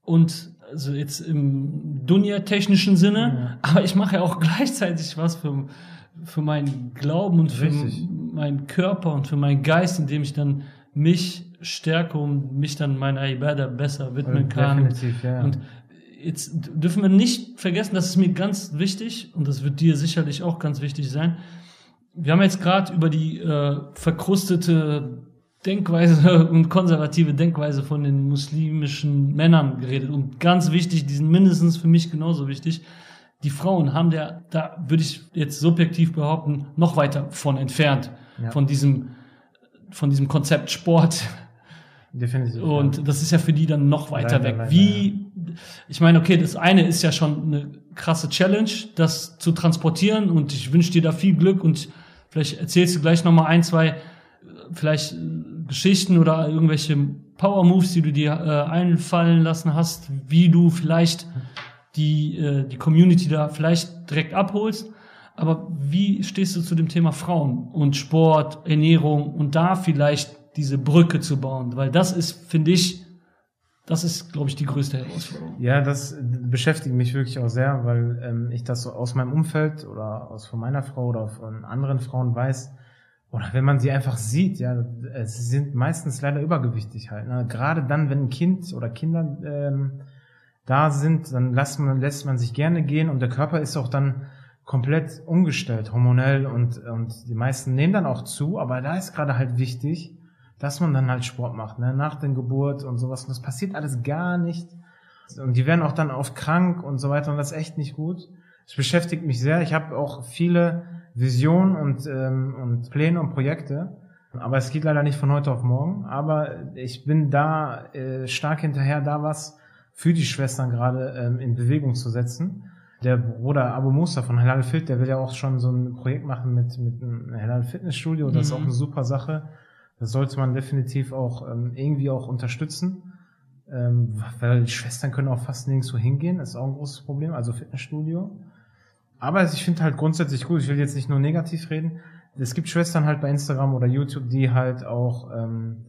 und also jetzt im Dunja-technischen Sinne, aber ich mache ja auch gleichzeitig was für, für meinen Glauben und für Richtig. meinen Körper und für meinen Geist, indem ich dann mich stärke und mich dann meiner Ibadah besser widmen kann. Definitiv, ja. Und jetzt dürfen wir nicht vergessen, das ist mir ganz wichtig und das wird dir sicherlich auch ganz wichtig sein. Wir haben jetzt gerade über die äh, verkrustete Denkweise und konservative Denkweise von den muslimischen Männern geredet. Und ganz wichtig, die sind mindestens für mich genauso wichtig. Die Frauen haben der, da würde ich jetzt subjektiv behaupten, noch weiter von entfernt. Ja. Von diesem, von diesem Konzept Sport, Definitiv. und das ist ja für die dann noch weiter Leider, weg. leider, Wie, ich meine, okay, das eine ist ja schon eine krasse Challenge, das zu transportieren und ich wünsche dir da viel Glück und vielleicht erzählst du gleich nochmal ein, zwei, äh, vielleicht äh, Geschichten oder irgendwelche Power Moves, die du dir äh, einfallen lassen hast, wie du vielleicht die, äh, die Community da vielleicht direkt abholst. Aber wie stehst du zu dem Thema Frauen und Sport, Ernährung und da vielleicht diese Brücke zu bauen? Weil das ist, finde ich, das ist, glaube ich, die größte Herausforderung. Ja, das beschäftigt mich wirklich auch sehr, weil ähm, ich das so aus meinem Umfeld oder aus von meiner Frau oder von anderen Frauen weiß. Oder wenn man sie einfach sieht, ja, äh, sie sind meistens leider übergewichtig halt. Ne? Gerade dann, wenn ein Kind oder Kinder ähm, da sind, dann lässt man, lässt man sich gerne gehen und der Körper ist auch dann komplett umgestellt, hormonell und, und die meisten nehmen dann auch zu, aber da ist gerade halt wichtig, dass man dann halt Sport macht, ne? nach der Geburt und sowas. Und das passiert alles gar nicht. Und die werden auch dann oft krank und so weiter und das ist echt nicht gut. Es beschäftigt mich sehr. Ich habe auch viele Visionen und, ähm, und Pläne und Projekte. Aber es geht leider nicht von heute auf morgen. Aber ich bin da äh, stark hinterher, da was für die Schwestern gerade ähm, in Bewegung zu setzen. Der Bruder Abu Musa von Halal Fit, der will ja auch schon so ein Projekt machen mit, mit einem Halal Fitnessstudio. Das ist Mhm. auch eine super Sache. Das sollte man definitiv auch ähm, irgendwie auch unterstützen. Ähm, weil die Schwestern können auch fast nirgendwo hingehen. Das ist auch ein großes Problem. Also Fitnessstudio. Aber ich finde halt grundsätzlich gut. Ich will jetzt nicht nur negativ reden. Es gibt Schwestern halt bei Instagram oder YouTube, die halt auch ähm,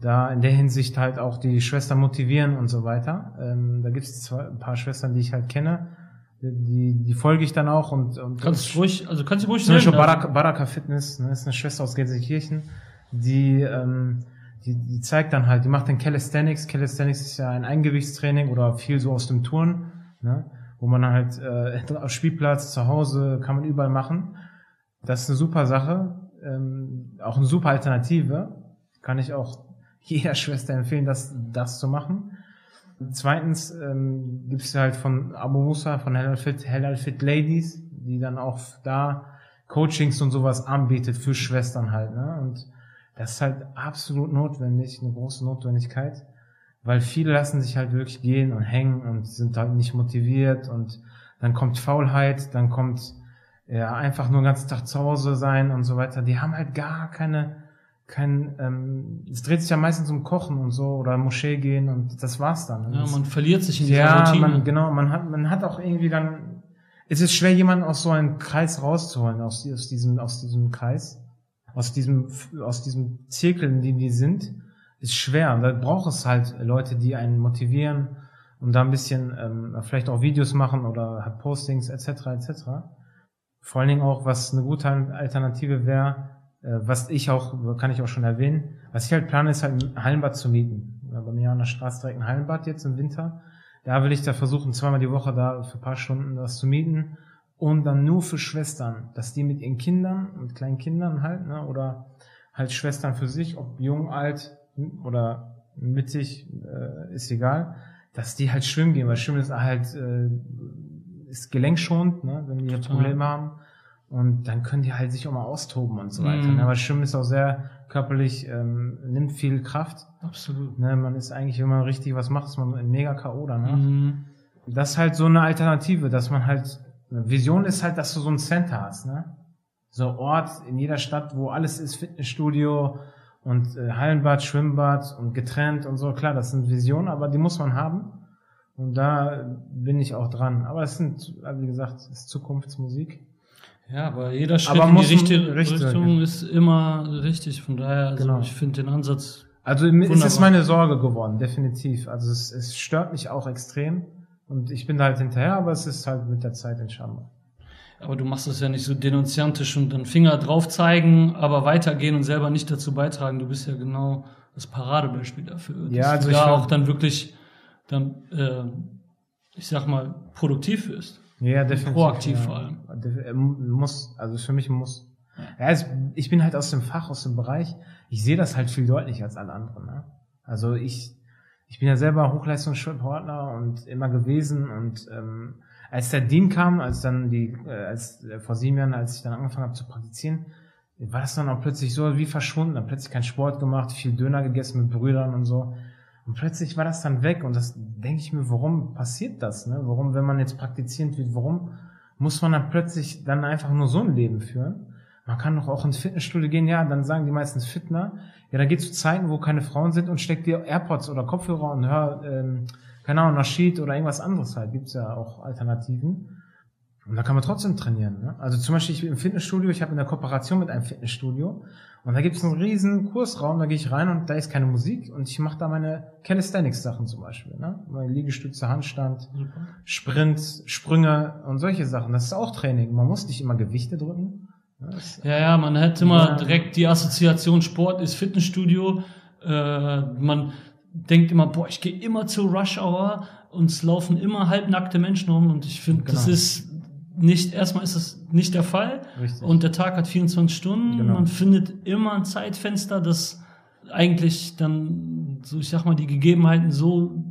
da in der Hinsicht halt auch die Schwestern motivieren und so weiter. Ähm, da gibt es ein paar Schwestern, die ich halt kenne. Die, die folge ich dann auch und, und Kannst du ruhig, also kannst du ruhig zum Beispiel Baraka, Baraka Fitness, ne, ist eine Schwester aus Gelsenkirchen, die, ähm, die, die zeigt dann halt, die macht den Calisthenics. Calisthenics ist ja ein Eingewichtstraining oder viel so aus dem Turn, ne, wo man halt äh, auf Spielplatz, zu Hause, kann man überall machen. Das ist eine super Sache, ähm, auch eine super Alternative. Kann ich auch jeder Schwester empfehlen, das, das zu machen. Zweitens ähm, gibt es halt von Abu Musa, von Hellal Fit, Hellal Fit Ladies, die dann auch da Coachings und sowas anbietet für Schwestern halt. Ne? Und das ist halt absolut notwendig, eine große Notwendigkeit, weil viele lassen sich halt wirklich gehen und hängen und sind halt nicht motiviert und dann kommt Faulheit, dann kommt ja einfach nur den ganzen Tag zu Hause sein und so weiter. Die haben halt gar keine kein, ähm, es dreht sich ja meistens um Kochen und so oder Moschee gehen und das war's dann. Ja, man verliert sich in dieser ja, Routine. man, genau, man hat, man hat auch irgendwie dann, es ist schwer, jemanden aus so einem Kreis rauszuholen, aus, aus diesem, aus diesem Kreis, aus diesem, aus diesem Zirkel, in dem die sind, ist schwer. Und da braucht es halt Leute, die einen motivieren und da ein bisschen ähm, vielleicht auch Videos machen oder Postings etc. etc. Vor allen Dingen auch, was eine gute Alternative wäre, was ich auch, kann ich auch schon erwähnen, was ich halt plane, ist halt ein Hallenbad zu mieten. Bei mir an der Straße direkt ein Hallenbad jetzt im Winter. Da will ich da versuchen, zweimal die Woche da für ein paar Stunden das zu mieten und dann nur für Schwestern, dass die mit ihren Kindern, mit kleinen Kindern halt, ne, oder halt Schwestern für sich, ob jung, alt oder mittig, äh, ist egal, dass die halt schwimmen gehen, weil Schwimmen ist halt äh, ist gelenkschonend, ne, wenn die Total. Probleme haben. Und dann können die halt sich auch mal austoben und so weiter. Ne? Aber Schwimmen ist auch sehr körperlich, ähm, nimmt viel Kraft. Absolut. Ne? Man ist eigentlich, wenn man richtig was macht, ist man mega K.O. danach. Mm. Das ist halt so eine Alternative, dass man halt, Vision ist halt, dass du so ein Center hast, ne? So Ort in jeder Stadt, wo alles ist, Fitnessstudio und äh, Hallenbad, Schwimmbad und getrennt und so. Klar, das sind Visionen, aber die muss man haben. Und da bin ich auch dran. Aber es sind, wie gesagt, es ist Zukunftsmusik. Ja, aber jeder Schritt aber in die richtige Richtung ist immer richtig. Von daher, also genau. ich finde den Ansatz. Also wunderbar. es ist meine Sorge geworden, definitiv. Also es, es stört mich auch extrem. Und ich bin da halt hinterher, aber es ist halt mit der Zeit entstanden. Aber du machst das ja nicht so denunziantisch und dann Finger drauf zeigen, aber weitergehen und selber nicht dazu beitragen. Du bist ja genau das Paradebeispiel dafür. Ja, also du da auch dann wirklich dann, äh, ich sag mal, produktiv wirst. Ja, definitiv. Proaktiv ja. vor allem. Äh, muss, also für mich muss. Ja, ich bin halt aus dem Fach, aus dem Bereich. Ich sehe das halt viel deutlicher als alle anderen. Ne? Also ich, ich bin ja selber Hochleistungssportler und immer gewesen und ähm, als der Dean kam, als dann die, äh, als äh, vor sieben Jahren, als ich dann angefangen habe zu praktizieren, war das dann auch plötzlich so wie verschwunden. Dann plötzlich kein Sport gemacht, viel Döner gegessen mit Brüdern und so. Und plötzlich war das dann weg und das denke ich mir, warum passiert das? Ne? Warum, wenn man jetzt praktizierend wird, warum muss man dann plötzlich dann einfach nur so ein Leben führen? Man kann doch auch ins Fitnessstudio gehen, ja, dann sagen die meistens Fitner, ja, da geht zu Zeiten, wo keine Frauen sind und steckt dir AirPods oder Kopfhörer und hör, ähm, keine Ahnung, Nasheed oder irgendwas anderes halt, gibt's ja auch Alternativen. Und da kann man trotzdem trainieren. Ne? Also zum Beispiel ich bin im Fitnessstudio, ich habe in der Kooperation mit einem Fitnessstudio und da gibt es einen riesen Kursraum, da gehe ich rein und da ist keine Musik und ich mache da meine Calisthenics-Sachen zum Beispiel. Ne? Meine Liegestütze, Handstand, Super. Sprint, Sprünge und solche Sachen. Das ist auch Training. Man muss nicht immer Gewichte drücken. Ja, ja, man hat immer direkt die Assoziation Sport ist Fitnessstudio. Äh, man denkt immer, boah, ich gehe immer zur Rush Hour und es laufen immer halbnackte Menschen rum und ich finde, genau. das ist nicht, erstmal ist es nicht der Fall. Richtig. Und der Tag hat 24 Stunden. Genau. Man findet immer ein Zeitfenster, das eigentlich dann, so ich sag mal, die Gegebenheiten so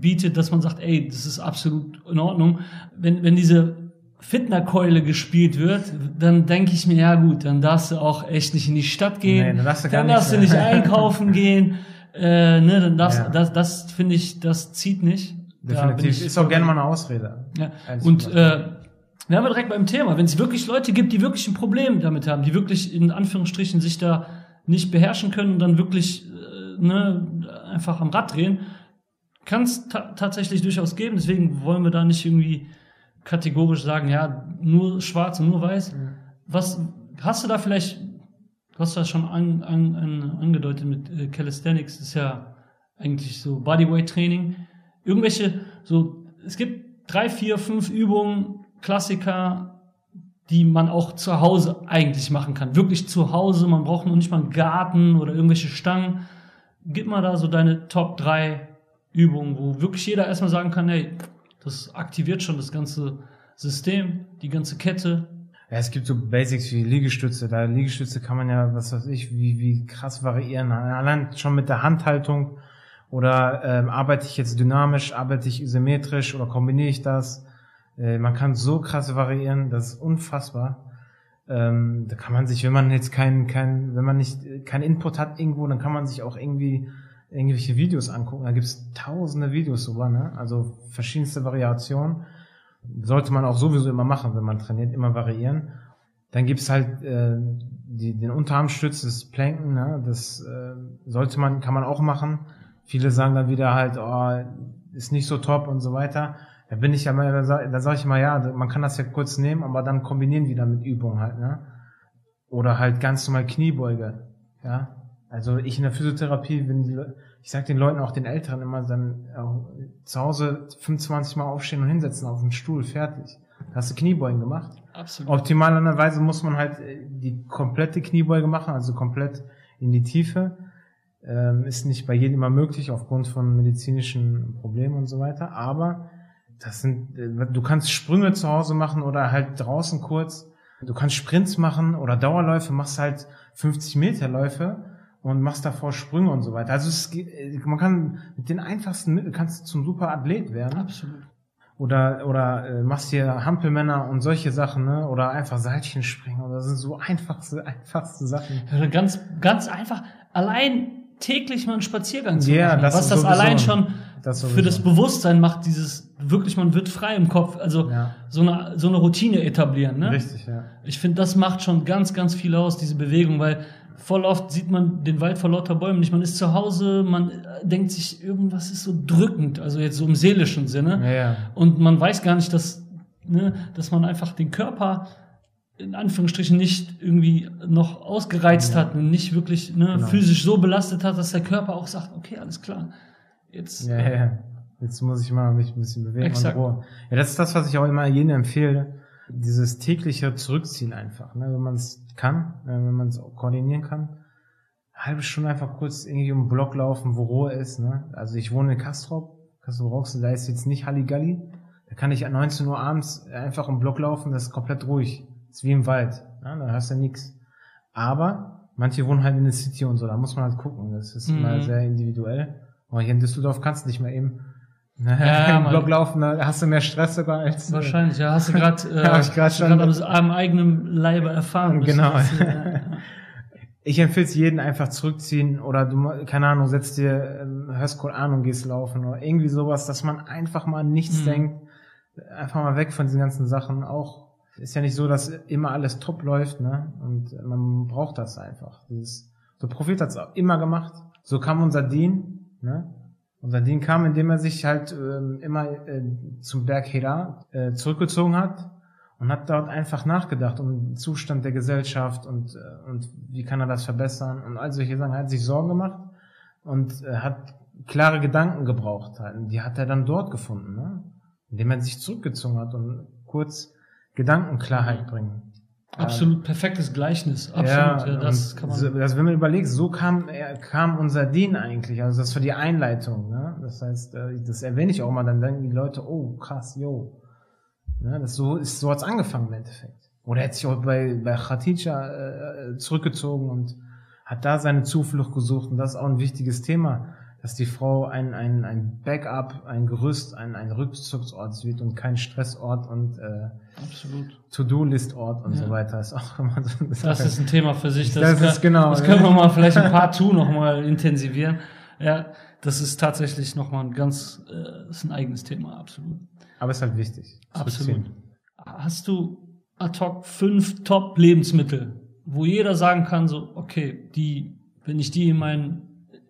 bietet, dass man sagt, ey, das ist absolut in Ordnung. Wenn, wenn diese Fitnerkeule gespielt wird, dann denke ich mir, ja gut, dann darfst du auch echt nicht in die Stadt gehen, nee, dann darfst du, dann darfst du nicht einkaufen gehen, äh, ne, dann darfst, ja. das, das finde ich, das zieht nicht. Definitiv, ist auch gerne mal eine Ausrede. Ja. Und äh, wir haben direkt beim Thema. Wenn es wirklich Leute gibt, die wirklich ein Problem damit haben, die wirklich in Anführungsstrichen sich da nicht beherrschen können und dann wirklich äh, ne, einfach am Rad drehen, kann es ta tatsächlich durchaus geben. Deswegen wollen wir da nicht irgendwie kategorisch sagen, ja, nur schwarz und nur weiß. Mhm. Was hast du da vielleicht, du hast das schon an, an, an, angedeutet mit äh, Calisthenics, ist ja eigentlich so Bodyweight Training. Irgendwelche, so, es gibt drei, vier, fünf Übungen, Klassiker, die man auch zu Hause eigentlich machen kann. Wirklich zu Hause, man braucht noch nicht mal einen Garten oder irgendwelche Stangen. Gib mal da so deine Top 3 Übungen, wo wirklich jeder erstmal sagen kann, hey, das aktiviert schon das ganze System, die ganze Kette. Ja, es gibt so Basics wie Liegestütze. Da Liegestütze kann man ja, was weiß ich, wie, wie krass variieren. Allein schon mit der Handhaltung oder ähm, arbeite ich jetzt dynamisch, arbeite ich isometrisch oder kombiniere ich das? Äh, man kann so krass variieren, das ist unfassbar. Ähm, da kann man sich, wenn man jetzt kein, kein, wenn man nicht kein Input hat irgendwo, dann kann man sich auch irgendwie irgendwelche Videos angucken. Da gibt's tausende Videos sogar, ne? Also verschiedenste Variationen. Sollte man auch sowieso immer machen, wenn man trainiert, immer variieren. Dann gibt's halt äh, die, den Unterarmstütz, das Planken, ne? Das äh, sollte man, kann man auch machen. Viele sagen dann wieder halt, oh, ist nicht so top und so weiter. Da bin ich ja mal, da sage sag ich mal, ja, man kann das ja kurz nehmen, aber dann kombinieren wieder mit Übungen halt, ne? Oder halt ganz normal Kniebeuge, ja? Also ich in der Physiotherapie, wenn die, ich sag den Leuten auch den Älteren immer dann äh, zu Hause 25 Mal aufstehen und hinsetzen auf den Stuhl, fertig. Da hast du Kniebeugen gemacht. Absolut. Optimalerweise muss man halt äh, die komplette Kniebeuge machen, also komplett in die Tiefe. Ähm, ist nicht bei jedem immer möglich aufgrund von medizinischen Problemen und so weiter. Aber das sind, äh, du kannst Sprünge zu Hause machen oder halt draußen kurz. Du kannst Sprints machen oder Dauerläufe, machst halt 50 Meter Läufe und machst davor Sprünge und so weiter. Also es äh, man kann mit den einfachsten Mitteln kannst du zum super Athlet werden. Absolut. Oder oder äh, machst hier Hampelmänner und solche Sachen, ne? Oder einfach Seilchen springen. Oder das sind so einfachste einfachste Sachen. Ja, Ganz, ganz einfach. Allein täglich mal einen Spaziergang zu Ja, machen. das was das sowieso. allein schon Das für das Bewusstsein macht, dieses wirklich, man wird frei im Kopf. Also Ja. so eine so eine Routine etablieren. Ne? Richtig, ja. Ich finde, das macht schon ganz, ganz viel aus, diese Bewegung, weil voll oft sieht man den Wald vor lauter Bäumen nicht. Man ist zu Hause, man denkt sich, irgendwas ist so drückend, also jetzt so im seelischen Sinne. Ja, ja. Und man weiß gar nicht, dass, ne, dass man einfach den Körper in Anführungsstrichen nicht irgendwie noch ausgereizt Ja. hat und nicht wirklich ne, Genau. physisch so belastet hat, dass der Körper auch sagt, okay, alles klar. Jetzt Ja, ja. Jetzt muss ich mal mich ein bisschen bewegen Exakt. und Ruhe. Ja, das ist das, was ich auch immer jedem empfehle. Dieses tägliche Zurückziehen einfach, ne? wenn man es kann, äh, wenn man es koordinieren kann. Halbe Stunde einfach kurz irgendwie um den Block laufen, wo Ruhe ist. Ne? Also ich wohne in Kastrop, Kastrop Rauxel, da ist jetzt nicht Halligalli. Da kann ich an 19 Uhr abends einfach um den Block laufen, das ist komplett ruhig. Ist wie im Wald, ne? da hast du nichts. Aber manche wohnen halt in der City und so, da muss man halt gucken. Das ist Mhm. immer sehr individuell. Aber hier in Düsseldorf kannst du nicht mehr eben Ja, im. Block laufen, da hast du mehr Stress sogar als. äh, wahrscheinlich, ja, hast du gerade äh, ich grad du schon- grad am, am eigenen Leibe erfahren. Genau. Äh, Ich empfehle es jedem einfach zurückziehen oder du, keine Ahnung, setzt dir, ähm, hörst Koran und gehst laufen oder irgendwie sowas, dass man einfach mal an nichts Mhm. denkt, einfach mal weg von diesen ganzen Sachen. Auch ist ja nicht so, dass immer alles top läuft, ne? Und man braucht das einfach. Dieses, so Prophet hat es auch immer gemacht. So kam unser Dien, ne? Unser Dien kam, indem er sich halt ähm, immer äh, zum Berg Hira äh, zurückgezogen hat und hat dort einfach nachgedacht um den Zustand der Gesellschaft und, äh, und wie kann er das verbessern und all solche Sachen. Er hat sich Sorgen gemacht und äh, hat klare Gedanken gebraucht. Halt. Die hat er dann dort gefunden, ne? indem er sich zurückgezogen hat und kurz Gedankenklarheit bringen. absolut perfektes Gleichnis. Absolut, ja, das und kann man. So, also wenn man überlegt, so kam, er, kam unser Dien eigentlich. Also das war die Einleitung. Ne? Das heißt, äh, das erwähne ich auch mal, dann denken die Leute, oh krass, yo. Ne? Das so ist so hat's angefangen im Endeffekt. Oder er hat sich auch bei, bei Khadija äh, zurückgezogen und hat da seine Zuflucht gesucht. Und das ist auch ein wichtiges Thema, dass die Frau ein, ein, ein Backup, ein Gerüst, ein, ein Rückzugsort wird und kein Stressort und äh. To-Do-List-Ort und Ja. so weiter. Ist auch immer so Das Sache. ist ein Thema für sich. Das kann- ist genau, Das können wir mal vielleicht ein Part 2 nochmal intensivieren. Ja, das ist tatsächlich nochmal ein ganz, äh, ist ein eigenes Thema, absolut. Aber ist halt wichtig. Absolut. Hast du ad hoc fünf Top-Lebensmittel, wo jeder sagen kann, so, okay, die, wenn ich die in, mein,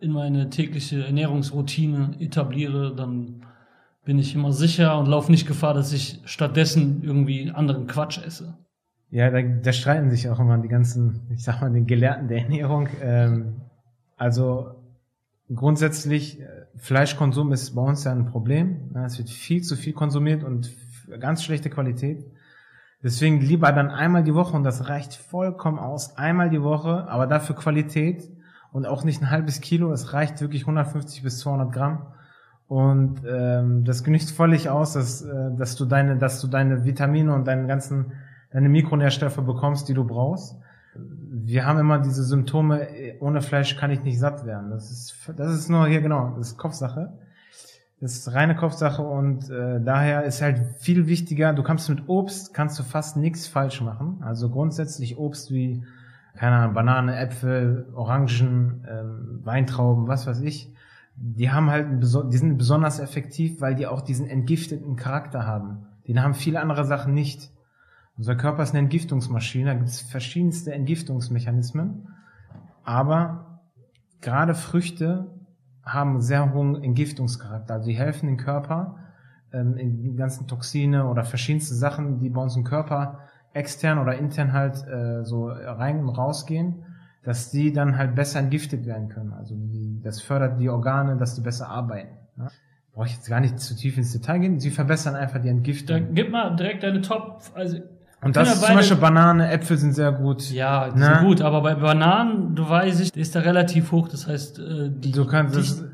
in meine tägliche Ernährungsroutine etabliere, dann bin ich immer sicher und laufe nicht Gefahr, dass ich stattdessen irgendwie anderen Quatsch esse. Ja, da, da streiten sich auch immer die ganzen, ich sag mal, den Gelehrten der Ernährung. Ähm, also grundsätzlich, äh, Fleischkonsum ist bei uns ja ein Problem. Ja, Es wird viel zu viel konsumiert und ganz schlechte Qualität. Deswegen lieber dann einmal die Woche und das reicht vollkommen aus. Einmal die Woche, aber dafür Qualität und auch nicht ein halbes Kilo. Es reicht wirklich 150 bis 200 Gramm. Und ähm, das genügt völlig aus, dass, äh, dass du deine, dass du deine Vitamine und deine ganzen, deine Mikronährstoffe bekommst, die du brauchst. Wir haben immer diese Symptome, äh, ohne Fleisch kann ich nicht satt werden. Das ist, das ist nur hier genau, das ist Kopfsache. Das ist reine Kopfsache und äh, daher ist halt viel wichtiger, du kannst mit Obst, kannst du fast nichts falsch machen. Also grundsätzlich Obst wie, keine Ahnung, Banane, Äpfel, Orangen, ähm, Weintrauben, was weiß ich, die haben halt, die sind besonders effektiv, weil die auch diesen entgifteten Charakter haben. Den haben viele andere Sachen nicht. Unser Körper ist eine Entgiftungsmaschine, da gibt es verschiedenste Entgiftungsmechanismen, aber gerade Früchte haben sehr hohen Entgiftungscharakter. Also die helfen dem Körper, ähm, in die ganzen Toxine oder verschiedenste Sachen, die bei uns im Körper extern oder intern halt äh, so rein und rausgehen, dass die dann halt besser entgiftet werden können. Also die, das fördert die Organe, dass die besser arbeiten. Ne? Brauche ich jetzt gar nicht zu tief ins Detail gehen. Sie verbessern einfach die Entgiftung. Dann gib mal direkt deine Top, also Und das ist zum Beispiel Banane, Äpfel sind sehr gut. Ja, die Na? sind gut, aber bei Bananen, du weißt, ist da relativ hoch. Das heißt, äh, die, Du kannst das,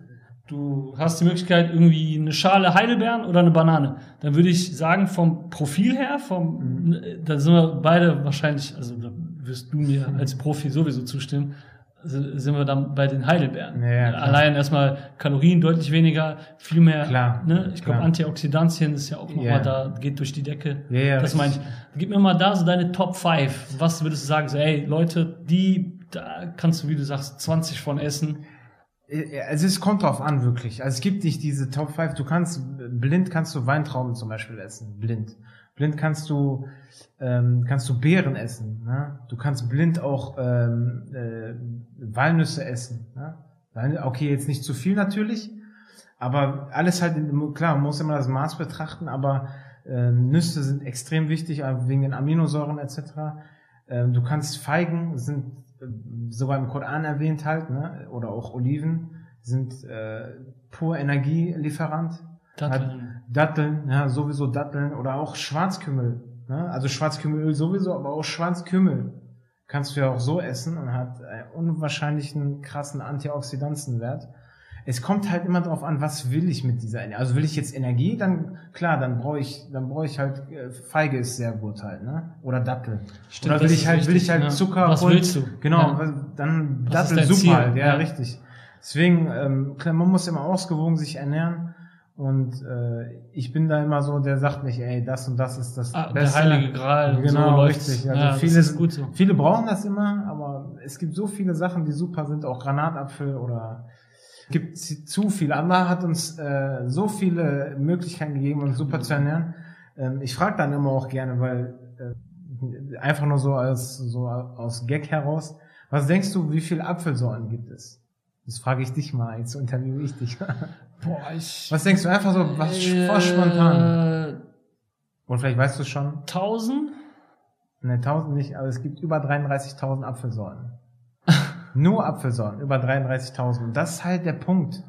du hast die Möglichkeit, irgendwie eine Schale Heidelbeeren oder eine Banane. Dann würde ich sagen, vom Profil her, vom, Mhm. äh, da sind wir beide wahrscheinlich, also da wirst du mir als Profi sowieso zustimmen, sind wir dann bei den Heidelbeeren. Ja. Allein erstmal Kalorien deutlich weniger, viel mehr, Klar, ne? Ich glaube. Antioxidantien ist ja auch nochmal Ja. da, geht durch die Decke. Ja, das meine ich. Gib mir mal da so deine Top 5. Was würdest du sagen? So, ey, Leute, die, da kannst du, wie du sagst, 20 von essen. Äh, Also es kommt drauf an, wirklich. Also es gibt nicht diese Top 5. Du kannst, blind kannst du Weintrauben zum Beispiel essen. Blind. Blind kannst du, ähm, kannst du Beeren essen. Ne? Du kannst blind auch ähm, äh, Walnüsse essen. Ne? Okay, jetzt nicht zu viel natürlich. Aber alles halt, klar, man muss immer das Maß betrachten, aber äh, Nüsse sind extrem wichtig, äh, wegen den Aminosäuren etc. Ähm, du kannst Feigen, sind äh, sogar im Koran erwähnt halt, ne? oder auch Oliven, sind äh, pur Energielieferant. Datteln. Datteln, ja, sowieso Datteln oder auch Schwarzkümmel. Ne? Also Schwarzkümmelöl sowieso, aber auch Schwarzkümmel kannst du ja auch so essen und hat einen unwahrscheinlichen krassen Antioxidanzenwert. Es kommt halt immer darauf an, was will ich mit dieser Energie. Also will ich jetzt Energie, dann klar, dann brauche ich, dann brauche ich halt äh, Feige ist sehr gut halt, ne? Oder Dattel. Stimmt, Oder will ich halt, will wichtig, ich halt ja. Zucker Was und- willst du? Genau, Ja. dann Was ist Dattel super halt, ja, Ja. richtig. Deswegen, ähm, klar, man muss immer ausgewogen sich ernähren. Und äh, ich bin da immer so, der sagt nicht, ey, das und das ist das Ah, der Beste. Heilige Gral, Genau, so richtig. Also Ja, viele, so. viele brauchen das immer, aber es gibt so viele Sachen, die super sind, auch Granatapfel oder gibt zu viel. Allah hat uns äh, so viele Möglichkeiten gegeben, uns super zu ernähren. Ähm, ich frage dann immer auch gerne, weil äh, einfach nur so als so aus Gag heraus, was denkst du, wie viele Apfelsorten gibt es? Das frage ich dich mal, jetzt interviewe ich dich. Boah, ich. Was denkst du einfach so, was Äh, voll spontan? Oder vielleicht weißt du es schon. 1000? Ne, 1000 nicht, aber es gibt über 33.000 Apfelsorten. Nur Apfelsorten, über 33.000. Und das ist halt der Punkt.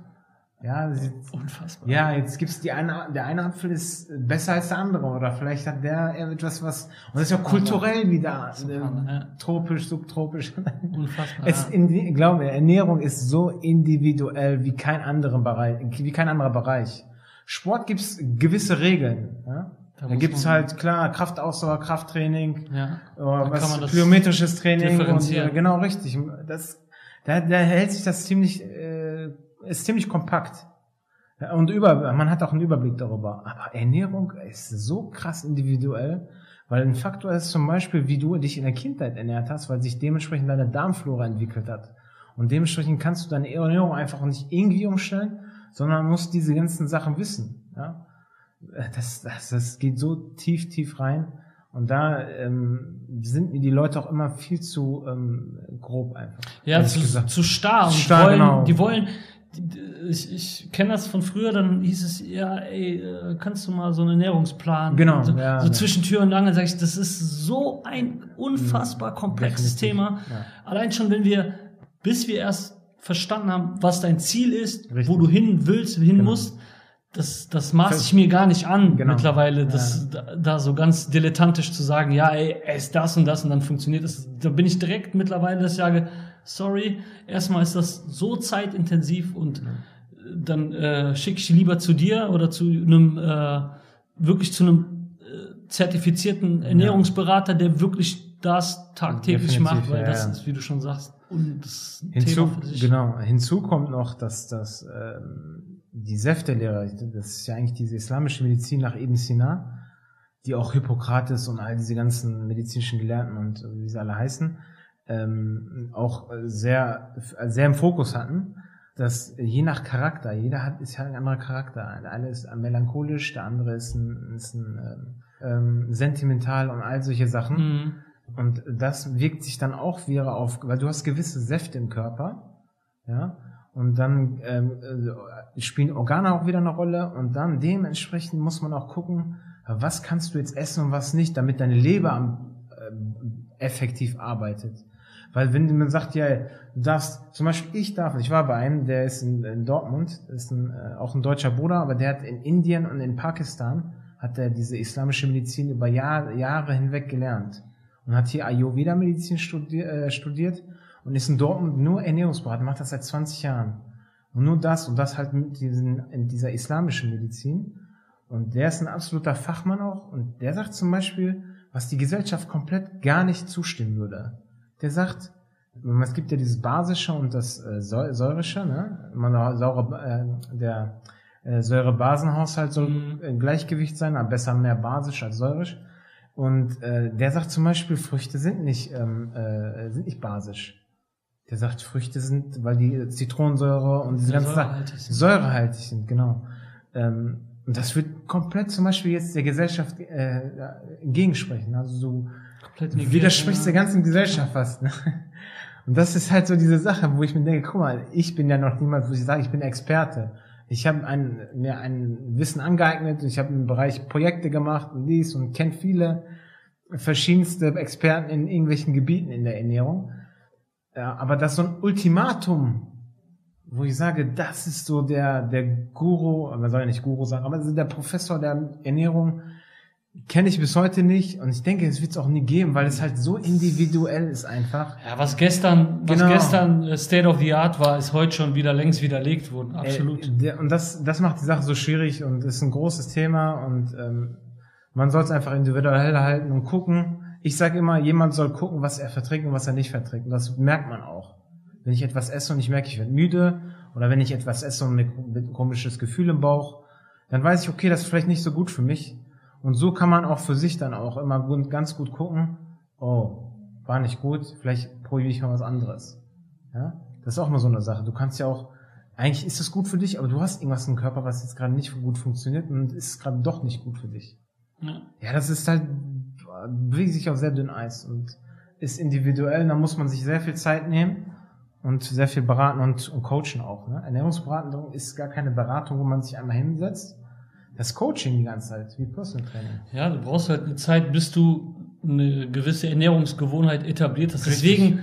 Ja, sie, Unfassbar. ja, jetzt gibt's die eine, der eine Apfel ist besser als der andere oder vielleicht hat der etwas was, und das ist ja kulturell wieder, Subhanallah, äh, ja. tropisch, subtropisch. Unfassbar. Es, ja. in, glaub mir, Ernährung ist so individuell wie kein anderer Bereich, wie kein anderer Bereich. Sport gibt's gewisse Regeln, ja? Da Da gibt's halt klar Kraftausdauer, Krafttraining, ja. kann was plyometrisches Training und äh, genau richtig. Das, da, da hält sich das ziemlich, äh, ist ziemlich kompakt. Und über, man hat auch einen Überblick darüber. Aber Ernährung ist so krass individuell, weil ein Faktor ist zum Beispiel, wie du dich in der Kindheit ernährt hast, weil sich dementsprechend deine Darmflora entwickelt hat. Und dementsprechend kannst du deine Ernährung einfach nicht irgendwie umstellen, sondern musst diese ganzen Sachen wissen. Ja? Das, das, das geht so tief, tief rein. Und da ähm, sind mir die Leute auch immer viel zu ähm, grob einfach. Ja, zu, zu starr. Und Starr, wollen, genau. Die wollen, ich, ich kenne das von früher, dann hieß es, ja, ey, äh, kannst du mal so einen Ernährungsplan? Genau, So, ja, so ja. zwischen Tür und Angel sage ich, das ist so ein unfassbar komplexes Definitiv, Thema. ja. Allein schon, wenn wir, bis wir erst verstanden haben, was dein Ziel ist, Richtig. wo du hin willst, hin Genau. musst, das, das maß ich mir gar nicht an Genau. mittlerweile, das, da, da so ganz dilettantisch zu sagen, ja, ey, ess das und das und dann funktioniert das. Da bin ich direkt mittlerweile, dass ich sage, sorry, erstmal ist das so zeitintensiv und dann äh, schicke ich lieber zu dir oder zu einem, äh, wirklich zu einem äh, zertifizierten Ernährungsberater, der wirklich das tagtäglich Definitiv, macht, weil ja, das ja. ist, wie du schon sagst, und das ist Hinzu, Thema für sich. genau, hinzu kommt noch, dass das ähm, die Säftelehre, das ist ja eigentlich diese islamische Medizin nach Ibn Sina, die auch Hippokrates und all diese ganzen medizinischen Gelehrten und wie sie alle heißen, ähm, auch sehr, sehr im Fokus hatten, dass je nach Charakter, jeder hat ist ja ein anderer Charakter. Der eine ist melancholisch, der andere ist ein, ist ein ähm, ähm, sentimental und all solche Sachen. Mhm. Und das wirkt sich dann auch wieder auf, weil du hast gewisse Säfte im Körper, ja, und dann ähm, äh, spielen Organe auch wieder eine Rolle und dann dementsprechend muss man auch gucken, was kannst du jetzt essen und was nicht, damit deine Leber am, ähm, effektiv arbeitet. Weil wenn man sagt, ja, du darfst, zum Beispiel ich darf, ich war bei einem, der ist in, in Dortmund, ist ein, äh, auch ein deutscher Bruder, aber der hat in Indien und in Pakistan hat er diese islamische Medizin über Jahr, Jahre hinweg gelernt und hat hier Ayurveda-Medizin studier, äh, studiert und ist in Dortmund nur Ernährungsberater, macht das seit 20 Jahren. Und nur das und das halt mit diesen, in dieser islamischen Medizin. Und der ist ein absoluter Fachmann auch. Und der sagt zum Beispiel, was die Gesellschaft komplett gar nicht zustimmen würde. Der sagt, es gibt ja dieses basische und das äh, säurische, ne? Man, saure, äh, der äh, Säure-Basenhaushalt soll mhm. im Gleichgewicht sein, aber besser mehr basisch als säurisch. Und äh, der sagt zum Beispiel, Früchte sind nicht, ähm, äh, sind nicht basisch. Der sagt, Früchte sind, weil die Zitronensäure und diese ganzen Sachen säurehaltig sind, genau. Ähm, und das wird komplett zum Beispiel jetzt der Gesellschaft äh, entgegensprechen. Also so widerspricht der ganzen Gesellschaft fast. Ne? Und das ist halt so diese Sache, wo ich mir denke, guck mal, ich bin ja noch niemand, wo ich sage, ich bin Experte. Ich habe ein, mir ein Wissen angeeignet, ich habe im Bereich Projekte gemacht und dies und kenne viele verschiedenste Experten in irgendwelchen Gebieten in der Ernährung. Ja, aber das so ein Ultimatum, wo ich sage, das ist so der, der Guru, man soll ja nicht Guru sagen, aber der Professor der Ernährung, kenne ich bis heute nicht und ich denke, es wird es auch nie geben, weil es halt so individuell ist einfach. Ja, was gestern, was genau. gestern äh, State of the Art war, ist heute schon wieder längst widerlegt worden. Absolut. Äh, und das, das macht die Sache so schwierig und ist ein großes Thema und ähm, man soll es einfach individuell halten und gucken. Ich sage immer, jemand soll gucken, was er verträgt und was er nicht verträgt. Und das merkt man auch. Wenn ich etwas esse und ich merke, ich werde müde, oder wenn ich etwas esse und mit, mit ein komisches Gefühl im Bauch, dann weiß ich, okay, das ist vielleicht nicht so gut für mich und so kann man auch für sich dann auch immer ganz gut gucken, oh, war nicht gut, vielleicht probiere ich mal was anderes. Ja? Das ist auch mal so eine Sache. Du kannst ja auch, eigentlich ist es gut für dich, aber du hast irgendwas im Körper, was jetzt gerade nicht gut funktioniert und ist gerade doch nicht gut für dich. Ja. ja, das ist halt, bewegt sich auf sehr dünn Eis und ist individuell, da muss man sich sehr viel Zeit nehmen und sehr viel beraten und, und coachen auch. Ne? Ernährungsberatung ist gar keine Beratung, wo man sich einmal hinsetzt das Coaching die ganze Zeit, wie Personal Training. Ja, du brauchst halt eine Zeit, bis du eine gewisse Ernährungsgewohnheit etabliert hast. Richtig. Deswegen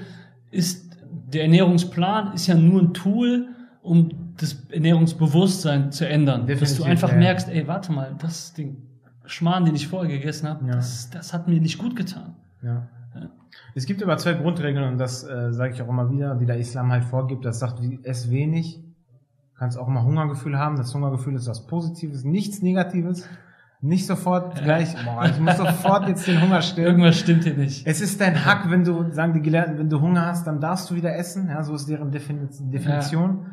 ist der Ernährungsplan ist ja nur ein Tool, um das Ernährungsbewusstsein zu ändern. Definitiv, dass du einfach ja. merkst, ey, warte mal, das den Schmarrn, den ich vorher gegessen habe, ja. das, das hat mir nicht gut getan. Ja. ja. Es gibt aber zwei Grundregeln und das äh, sage ich auch immer wieder, die der Islam halt vorgibt. Das sagt, ess wenig kannst auch immer Hungergefühl haben. Das Hungergefühl ist was Positives, nichts Negatives. Nicht sofort gleich, boah, ich muss sofort jetzt den Hunger stillen. Irgendwas stimmt hier nicht. Es ist dein Hack, wenn du, sagen die Gelehrten, wenn du Hunger hast, dann darfst du wieder essen. Ja, so ist deren Definition.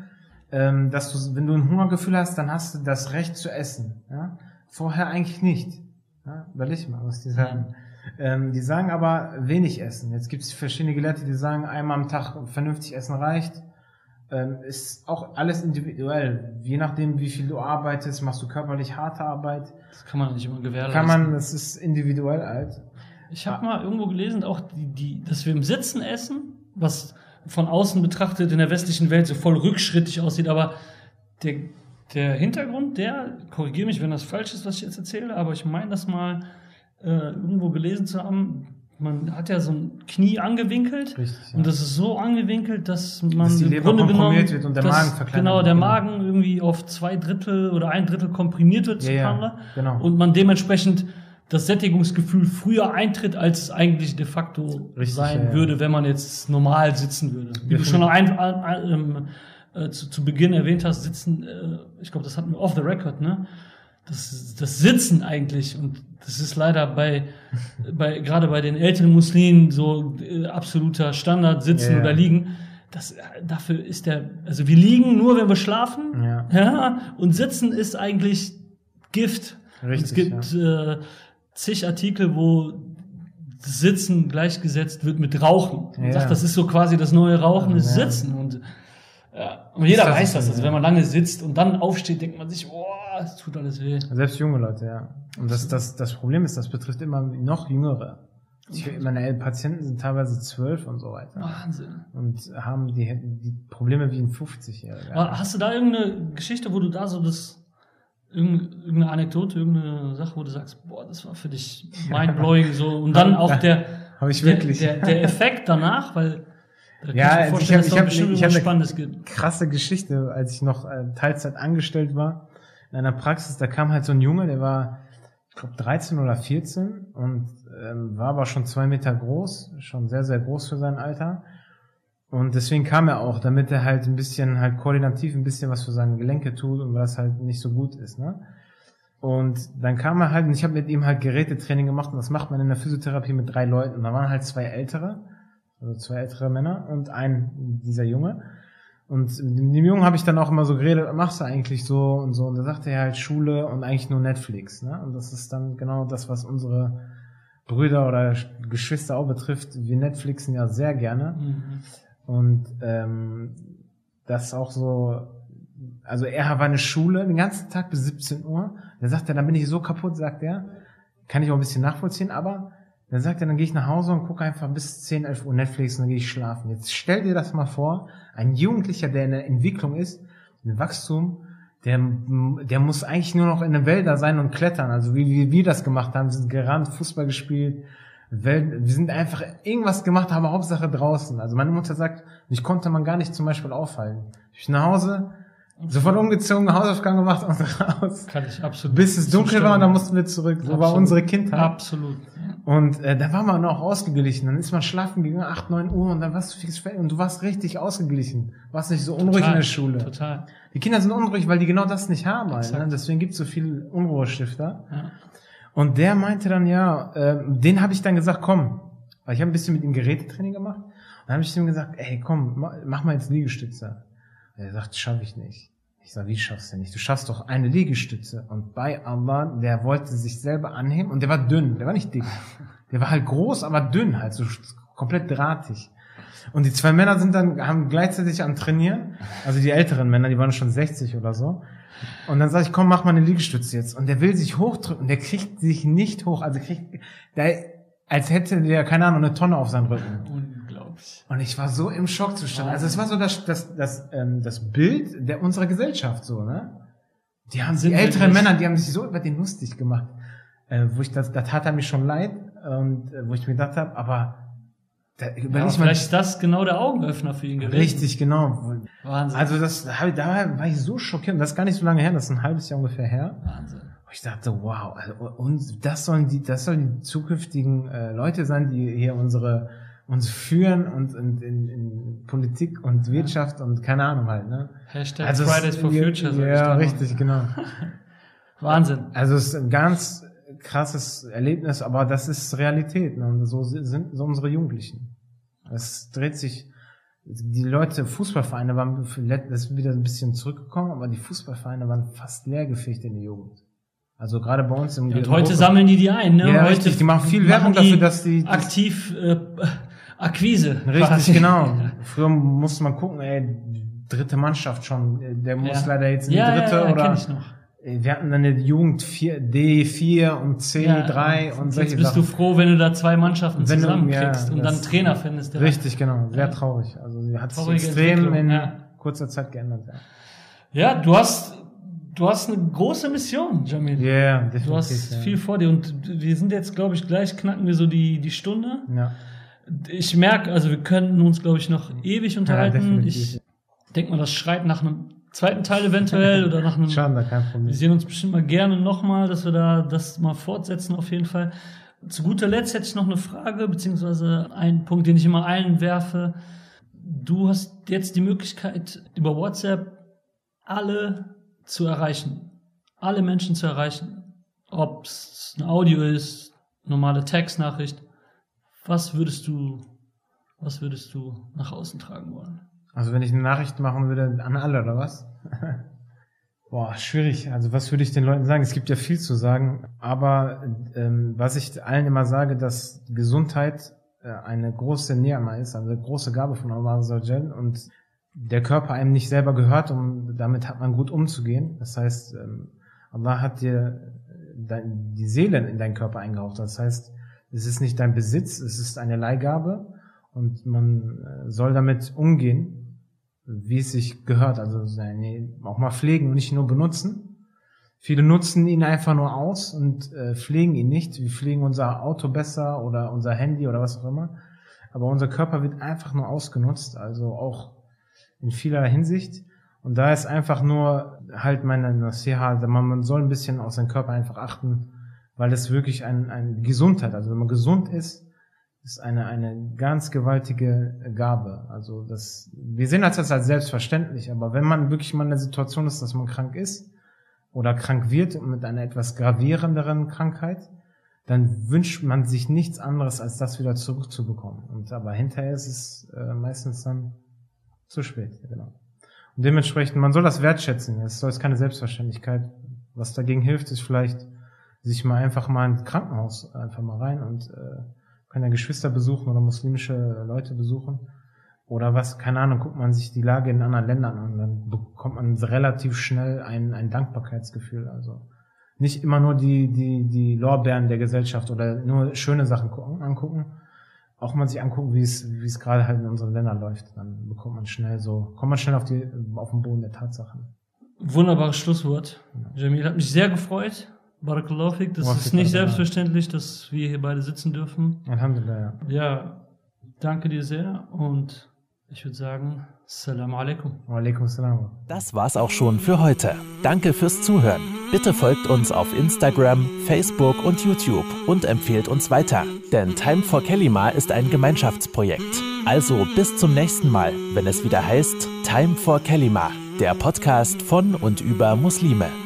Ja. Ähm, dass du, wenn du ein Hungergefühl hast, dann hast du das Recht zu essen. Ja? Vorher eigentlich nicht. Ja? Überleg mal, was die sagen. Ähm, die sagen aber wenig essen. Jetzt gibt es verschiedene Gelehrte, die sagen, einmal am Tag vernünftig essen reicht ähm, ist auch alles individuell. Je nachdem, wie viel du arbeitest, machst du körperlich harte Arbeit. Das kann man nicht immer gewährleisten. Kann man, das ist individuell halt. Ich habe mal irgendwo gelesen, auch die, die, dass wir im Sitzen essen, was von außen betrachtet in der westlichen Welt so voll rückschrittig aussieht, aber der, der Hintergrund, der, korrigiere mich, wenn das falsch ist, was ich jetzt erzähle, aber ich meine das mal äh, irgendwo gelesen zu haben, man hat ja so ein Knie angewinkelt Richtig, ja. und das ist so angewinkelt, dass man dass die im Leber Grunde genommen, wird und der Magen verkleinert Genau, der genau. Magen irgendwie auf zwei Drittel oder ein Drittel komprimiert wird ja, ja, genau. und man dementsprechend das Sättigungsgefühl früher eintritt, als es eigentlich de facto Richtig, sein ja, würde, wenn man jetzt normal sitzen würde. Wie du schon ein, ein, äh, zu, zu Beginn erwähnt hast, sitzen, äh, ich glaube, das hatten wir off the record, ne? das, das Sitzen eigentlich und das ist leider bei, bei gerade bei den älteren Muslimen so äh, absoluter Standard Sitzen ja, oder Liegen. Das, dafür ist der, also wir liegen nur, wenn wir schlafen, ja. ja und Sitzen ist eigentlich Gift. Richtig, es gibt ja. äh, zig Artikel, wo Sitzen gleichgesetzt wird mit Rauchen. Man sagt, das ist so quasi das neue Rauchen, ist Sitzen und ja. Und jeder weiß das. Also wenn man lange sitzt und dann aufsteht, denkt man sich, boah, es tut alles weh. Selbst junge Leute, ja. Und das, das, das Problem ist, das betrifft immer noch jüngere. Ich, meine Patienten sind teilweise zwölf und so weiter. Wahnsinn. Und haben die, die Probleme wie ein 50-Jähriger. Hast du da irgendeine Geschichte, wo du da so das, irgendeine Anekdote, irgendeine Sache, wo du sagst, boah, das war für dich mindblowing so. Und dann auch der, Hab ich wirklich. Der, der, der Effekt danach, weil Ja, also ich vorstellen, hab- ich hab- ich eine- Spannendes gibt. krasse Geschichte, als ich noch äh, Teilzeit angestellt war in einer Praxis, da kam halt so ein Junge, der war, ich glaube, 13 oder 14 und ähm, war aber schon zwei Meter groß, schon sehr, sehr groß für sein Alter. Und deswegen kam er auch, damit er halt ein bisschen halt koordinativ ein bisschen was für seine Gelenke tut und was halt nicht so gut ist, ne? Und dann kam er halt, und ich habe mit ihm halt Gerätetraining gemacht und das macht man in der Physiotherapie mit drei Leuten. Und da waren halt zwei ältere, also zwei ältere Männer und ein dieser Junge. Und mit dem Jungen habe ich dann auch immer so geredet, was machst du eigentlich so und so. Und da sagte er halt Schule und eigentlich nur Netflix. Ne? Und das ist dann genau das, was unsere Brüder oder Geschwister auch betrifft. Wir Netflixen ja sehr gerne. Mhm. Und ähm, das auch so, also er war eine Schule den ganzen Tag bis 17 Uhr. Dann sagt er, dann bin ich so kaputt, sagt er. Kann ich auch ein bisschen nachvollziehen, aber dann sagt er, dann gehe ich nach Hause und gucke einfach bis 10, 11 Uhr Netflix und dann gehe ich schlafen. Jetzt stell dir das mal vor, ein Jugendlicher, der in der Entwicklung ist, in Wachstum, der, der muss eigentlich nur noch in den Wäldern sein und klettern. Also wie, wie wir das gemacht haben, wir sind gerannt, Fußball gespielt, Welt, wir sind einfach irgendwas gemacht, aber Hauptsache draußen. Also meine Mutter sagt, mich konnte man gar nicht zum Beispiel aufhalten. Ich bin nach Hause, sofort umgezogen, Hausaufgaben gemacht und raus. Kann ich absolut. Bis es dunkel war und dann mussten wir zurück. So war Absolut. unsere Kindheit. Absolut. Und äh, da war man auch ausgeglichen. Dann ist man schlafen gegangen, 8, 9 Uhr und dann warst du fix fertig und du warst richtig ausgeglichen. Warst nicht so unruhig Total, in der Schule. Total. Die Kinder sind unruhig, weil die genau das nicht haben. Exakt. ne? Deswegen gibt es so viel Unruhestifter. Ja. Und der meinte dann, ja, äh, den habe ich dann gesagt, komm, weil ich habe ein bisschen mit ihm Gerätetraining gemacht. Und dann habe ich ihm gesagt, ey, komm, ma- mach mal jetzt Liegestütze. Und er sagt, schaffe ich nicht. Ich sag, wie schaffst du nicht? Du schaffst doch eine Liegestütze. Und bei Allah, der wollte sich selber anheben und der war dünn, der war nicht dick. Der war halt groß, aber dünn, halt so komplett drahtig. Und die zwei Männer sind dann, haben gleichzeitig am Trainieren, also die älteren Männer, die waren schon 60 oder so. Und dann sag ich, komm, mach mal eine Liegestütze jetzt. Und der will sich hochdrücken, der kriegt sich nicht hoch, also kriegt, der, als hätte der, keine Ahnung, eine Tonne auf seinen Rücken. Und ich war so im Schockzustand. Also es war so das, das, das, ähm, das Bild der unserer Gesellschaft so, ne? Die haben, die Sind wir älteren. Männer, die haben sich so über den lustig gemacht. Äh, wo ich das, da tat er mir schon leid, und äh, wo ich mir gedacht habe, aber da, Ja, aber mal, vielleicht ist das genau der Augenöffner für ihn gewesen. richtig, genau. Wahnsinn. Also das, da da war ich so schockiert. Und das ist gar nicht so lange her, das ist ein halbes Jahr ungefähr her. Wahnsinn. Wo ich dachte, wow, also, und das sollen die, das sollen die zukünftigen äh, Leute sein, die hier unsere uns führen und, und in, in Politik und Wirtschaft und keine Ahnung halt, ne? Hashtag Also Fridays for ja, Future. Ja, mal. richtig, genau. Wahnsinn. Also es ist ein ganz krasses Erlebnis, aber das ist Realität, ne? Und so sind so unsere Jugendlichen. Es dreht sich, die Leute, Fußballvereine waren, das ist wieder ein bisschen zurückgekommen, aber die Fußballvereine waren fast leergefegt in der Jugend. Also gerade bei uns im Und heute sammeln die die ein. Ne? Ja, heute richtig, die machen viel Werbung dafür, dass die- aktiv äh, Akquise. Richtig, quasi. genau. Früher musste man gucken, ey, dritte Mannschaft schon, äh, der muss Ja. leider jetzt in die Ja, dritte ja, ja, oder kenn ich noch. Wir hatten dann eine Jugend 4, D4 und C3 und solche Jetzt bist Sachen. du froh, wenn du da zwei Mannschaften Wenn du- zusammenkriegst ja, und dann einen Trainer findest. Der Richtig, genau. Sehr Ja. traurig. Also sie hat sich extrem in ja. kurzer Zeit geändert. Ja, du hast, du hast eine große Mission, Jamil. Ja, yeah, definitiv. Du hast ja. viel vor dir und wir sind jetzt, glaube ich, gleich knacken wir so die, die Stunde. Ja. Ich merke, also wir könnten uns, glaube ich, noch ewig unterhalten. definitiv. ich denke mal, das schreit nach einem zweiten Teil eventuell oder nach einem. Schade, kein Problem. Wir sehen uns bestimmt mal gerne nochmal, dass wir da das mal fortsetzen auf jeden Fall. Zu guter Letzt hätte ich noch eine Frage, beziehungsweise einen Punkt, den ich immer allen werfe. Du hast jetzt die Möglichkeit, über WhatsApp alle zu erreichen. Alle Menschen zu erreichen. Ob es ein Audio ist, normale Textnachricht. Was würdest du, was würdest du nach außen tragen wollen? Also wenn ich eine Nachricht machen würde an alle, oder was? Boah, schwierig. Also was würde ich den Leuten sagen? Es gibt ja viel zu sagen, aber ähm, was ich allen immer sage, dass Gesundheit äh, eine große Ni'ma ist, also eine große Gabe von Allah Azza wa Jal und der Körper einem nicht selber gehört und damit hat man gut umzugehen. Das heißt, ähm, Allah hat dir die Seele in deinen Körper eingehaucht. Das heißt, es ist nicht dein Besitz, es ist eine Leihgabe und man äh, soll damit umgehen, wie es sich gehört. Also seine, auch mal pflegen und nicht nur benutzen. Viele nutzen ihn einfach nur aus und äh, pflegen ihn nicht. Wir pflegen unser Auto besser oder unser Handy oder was auch immer. aber unser Körper wird einfach nur ausgenutzt, also auch in vieler Hinsicht. Und da ist einfach nur halt meine Nasiha, man soll ein bisschen auf seinen Körper einfach achten, weil es wirklich ein, ein Gesundheit, also wenn man gesund ist, ist eine, eine ganz gewaltige Gabe. Also das, wir sehen das als selbstverständlich, aber wenn man wirklich mal in der Situation ist, dass man krank ist oder krank wird mit einer etwas gravierenderen Krankheit, dann wünscht man sich nichts anderes, als das wieder zurückzubekommen. Und aber hinterher ist es äh, meistens dann zu spät, genau. Und dementsprechend, man soll das wertschätzen. Es soll keine Selbstverständlichkeit. Was dagegen hilft, ist vielleicht, sich mal einfach mal ins Krankenhaus einfach mal rein und äh, kann ja Geschwister besuchen oder muslimische Leute besuchen. Oder was, keine Ahnung, guckt man sich die Lage in anderen Ländern an, dann bekommt man relativ schnell ein, ein Dankbarkeitsgefühl. Also nicht immer nur die, die, die Lorbeeren der Gesellschaft oder nur schöne Sachen gucken, angucken, auch mal sich angucken, wie es, wie es gerade halt in unseren Ländern läuft. Dann bekommt man schnell so, kommt man schnell auf die, auf den Boden der Tatsachen. Wunderbares Schlusswort. Jamil hat mich sehr gefreut. Barakallahu fik. Das ist nicht selbstverständlich, dass wir hier beide sitzen dürfen. Alhamdulillah, ja. Ja, danke dir sehr und ich würde sagen, Salam alaikum. Alaikum salam. Das war's auch schon für heute. Danke fürs Zuhören. Bitte folgt uns auf Instagram, Facebook und YouTube und empfehlt uns weiter. Denn Time for Kelima ist ein Gemeinschaftsprojekt. Also bis zum nächsten Mal, wenn es wieder heißt Time for Kelima, der Podcast von und über Muslime.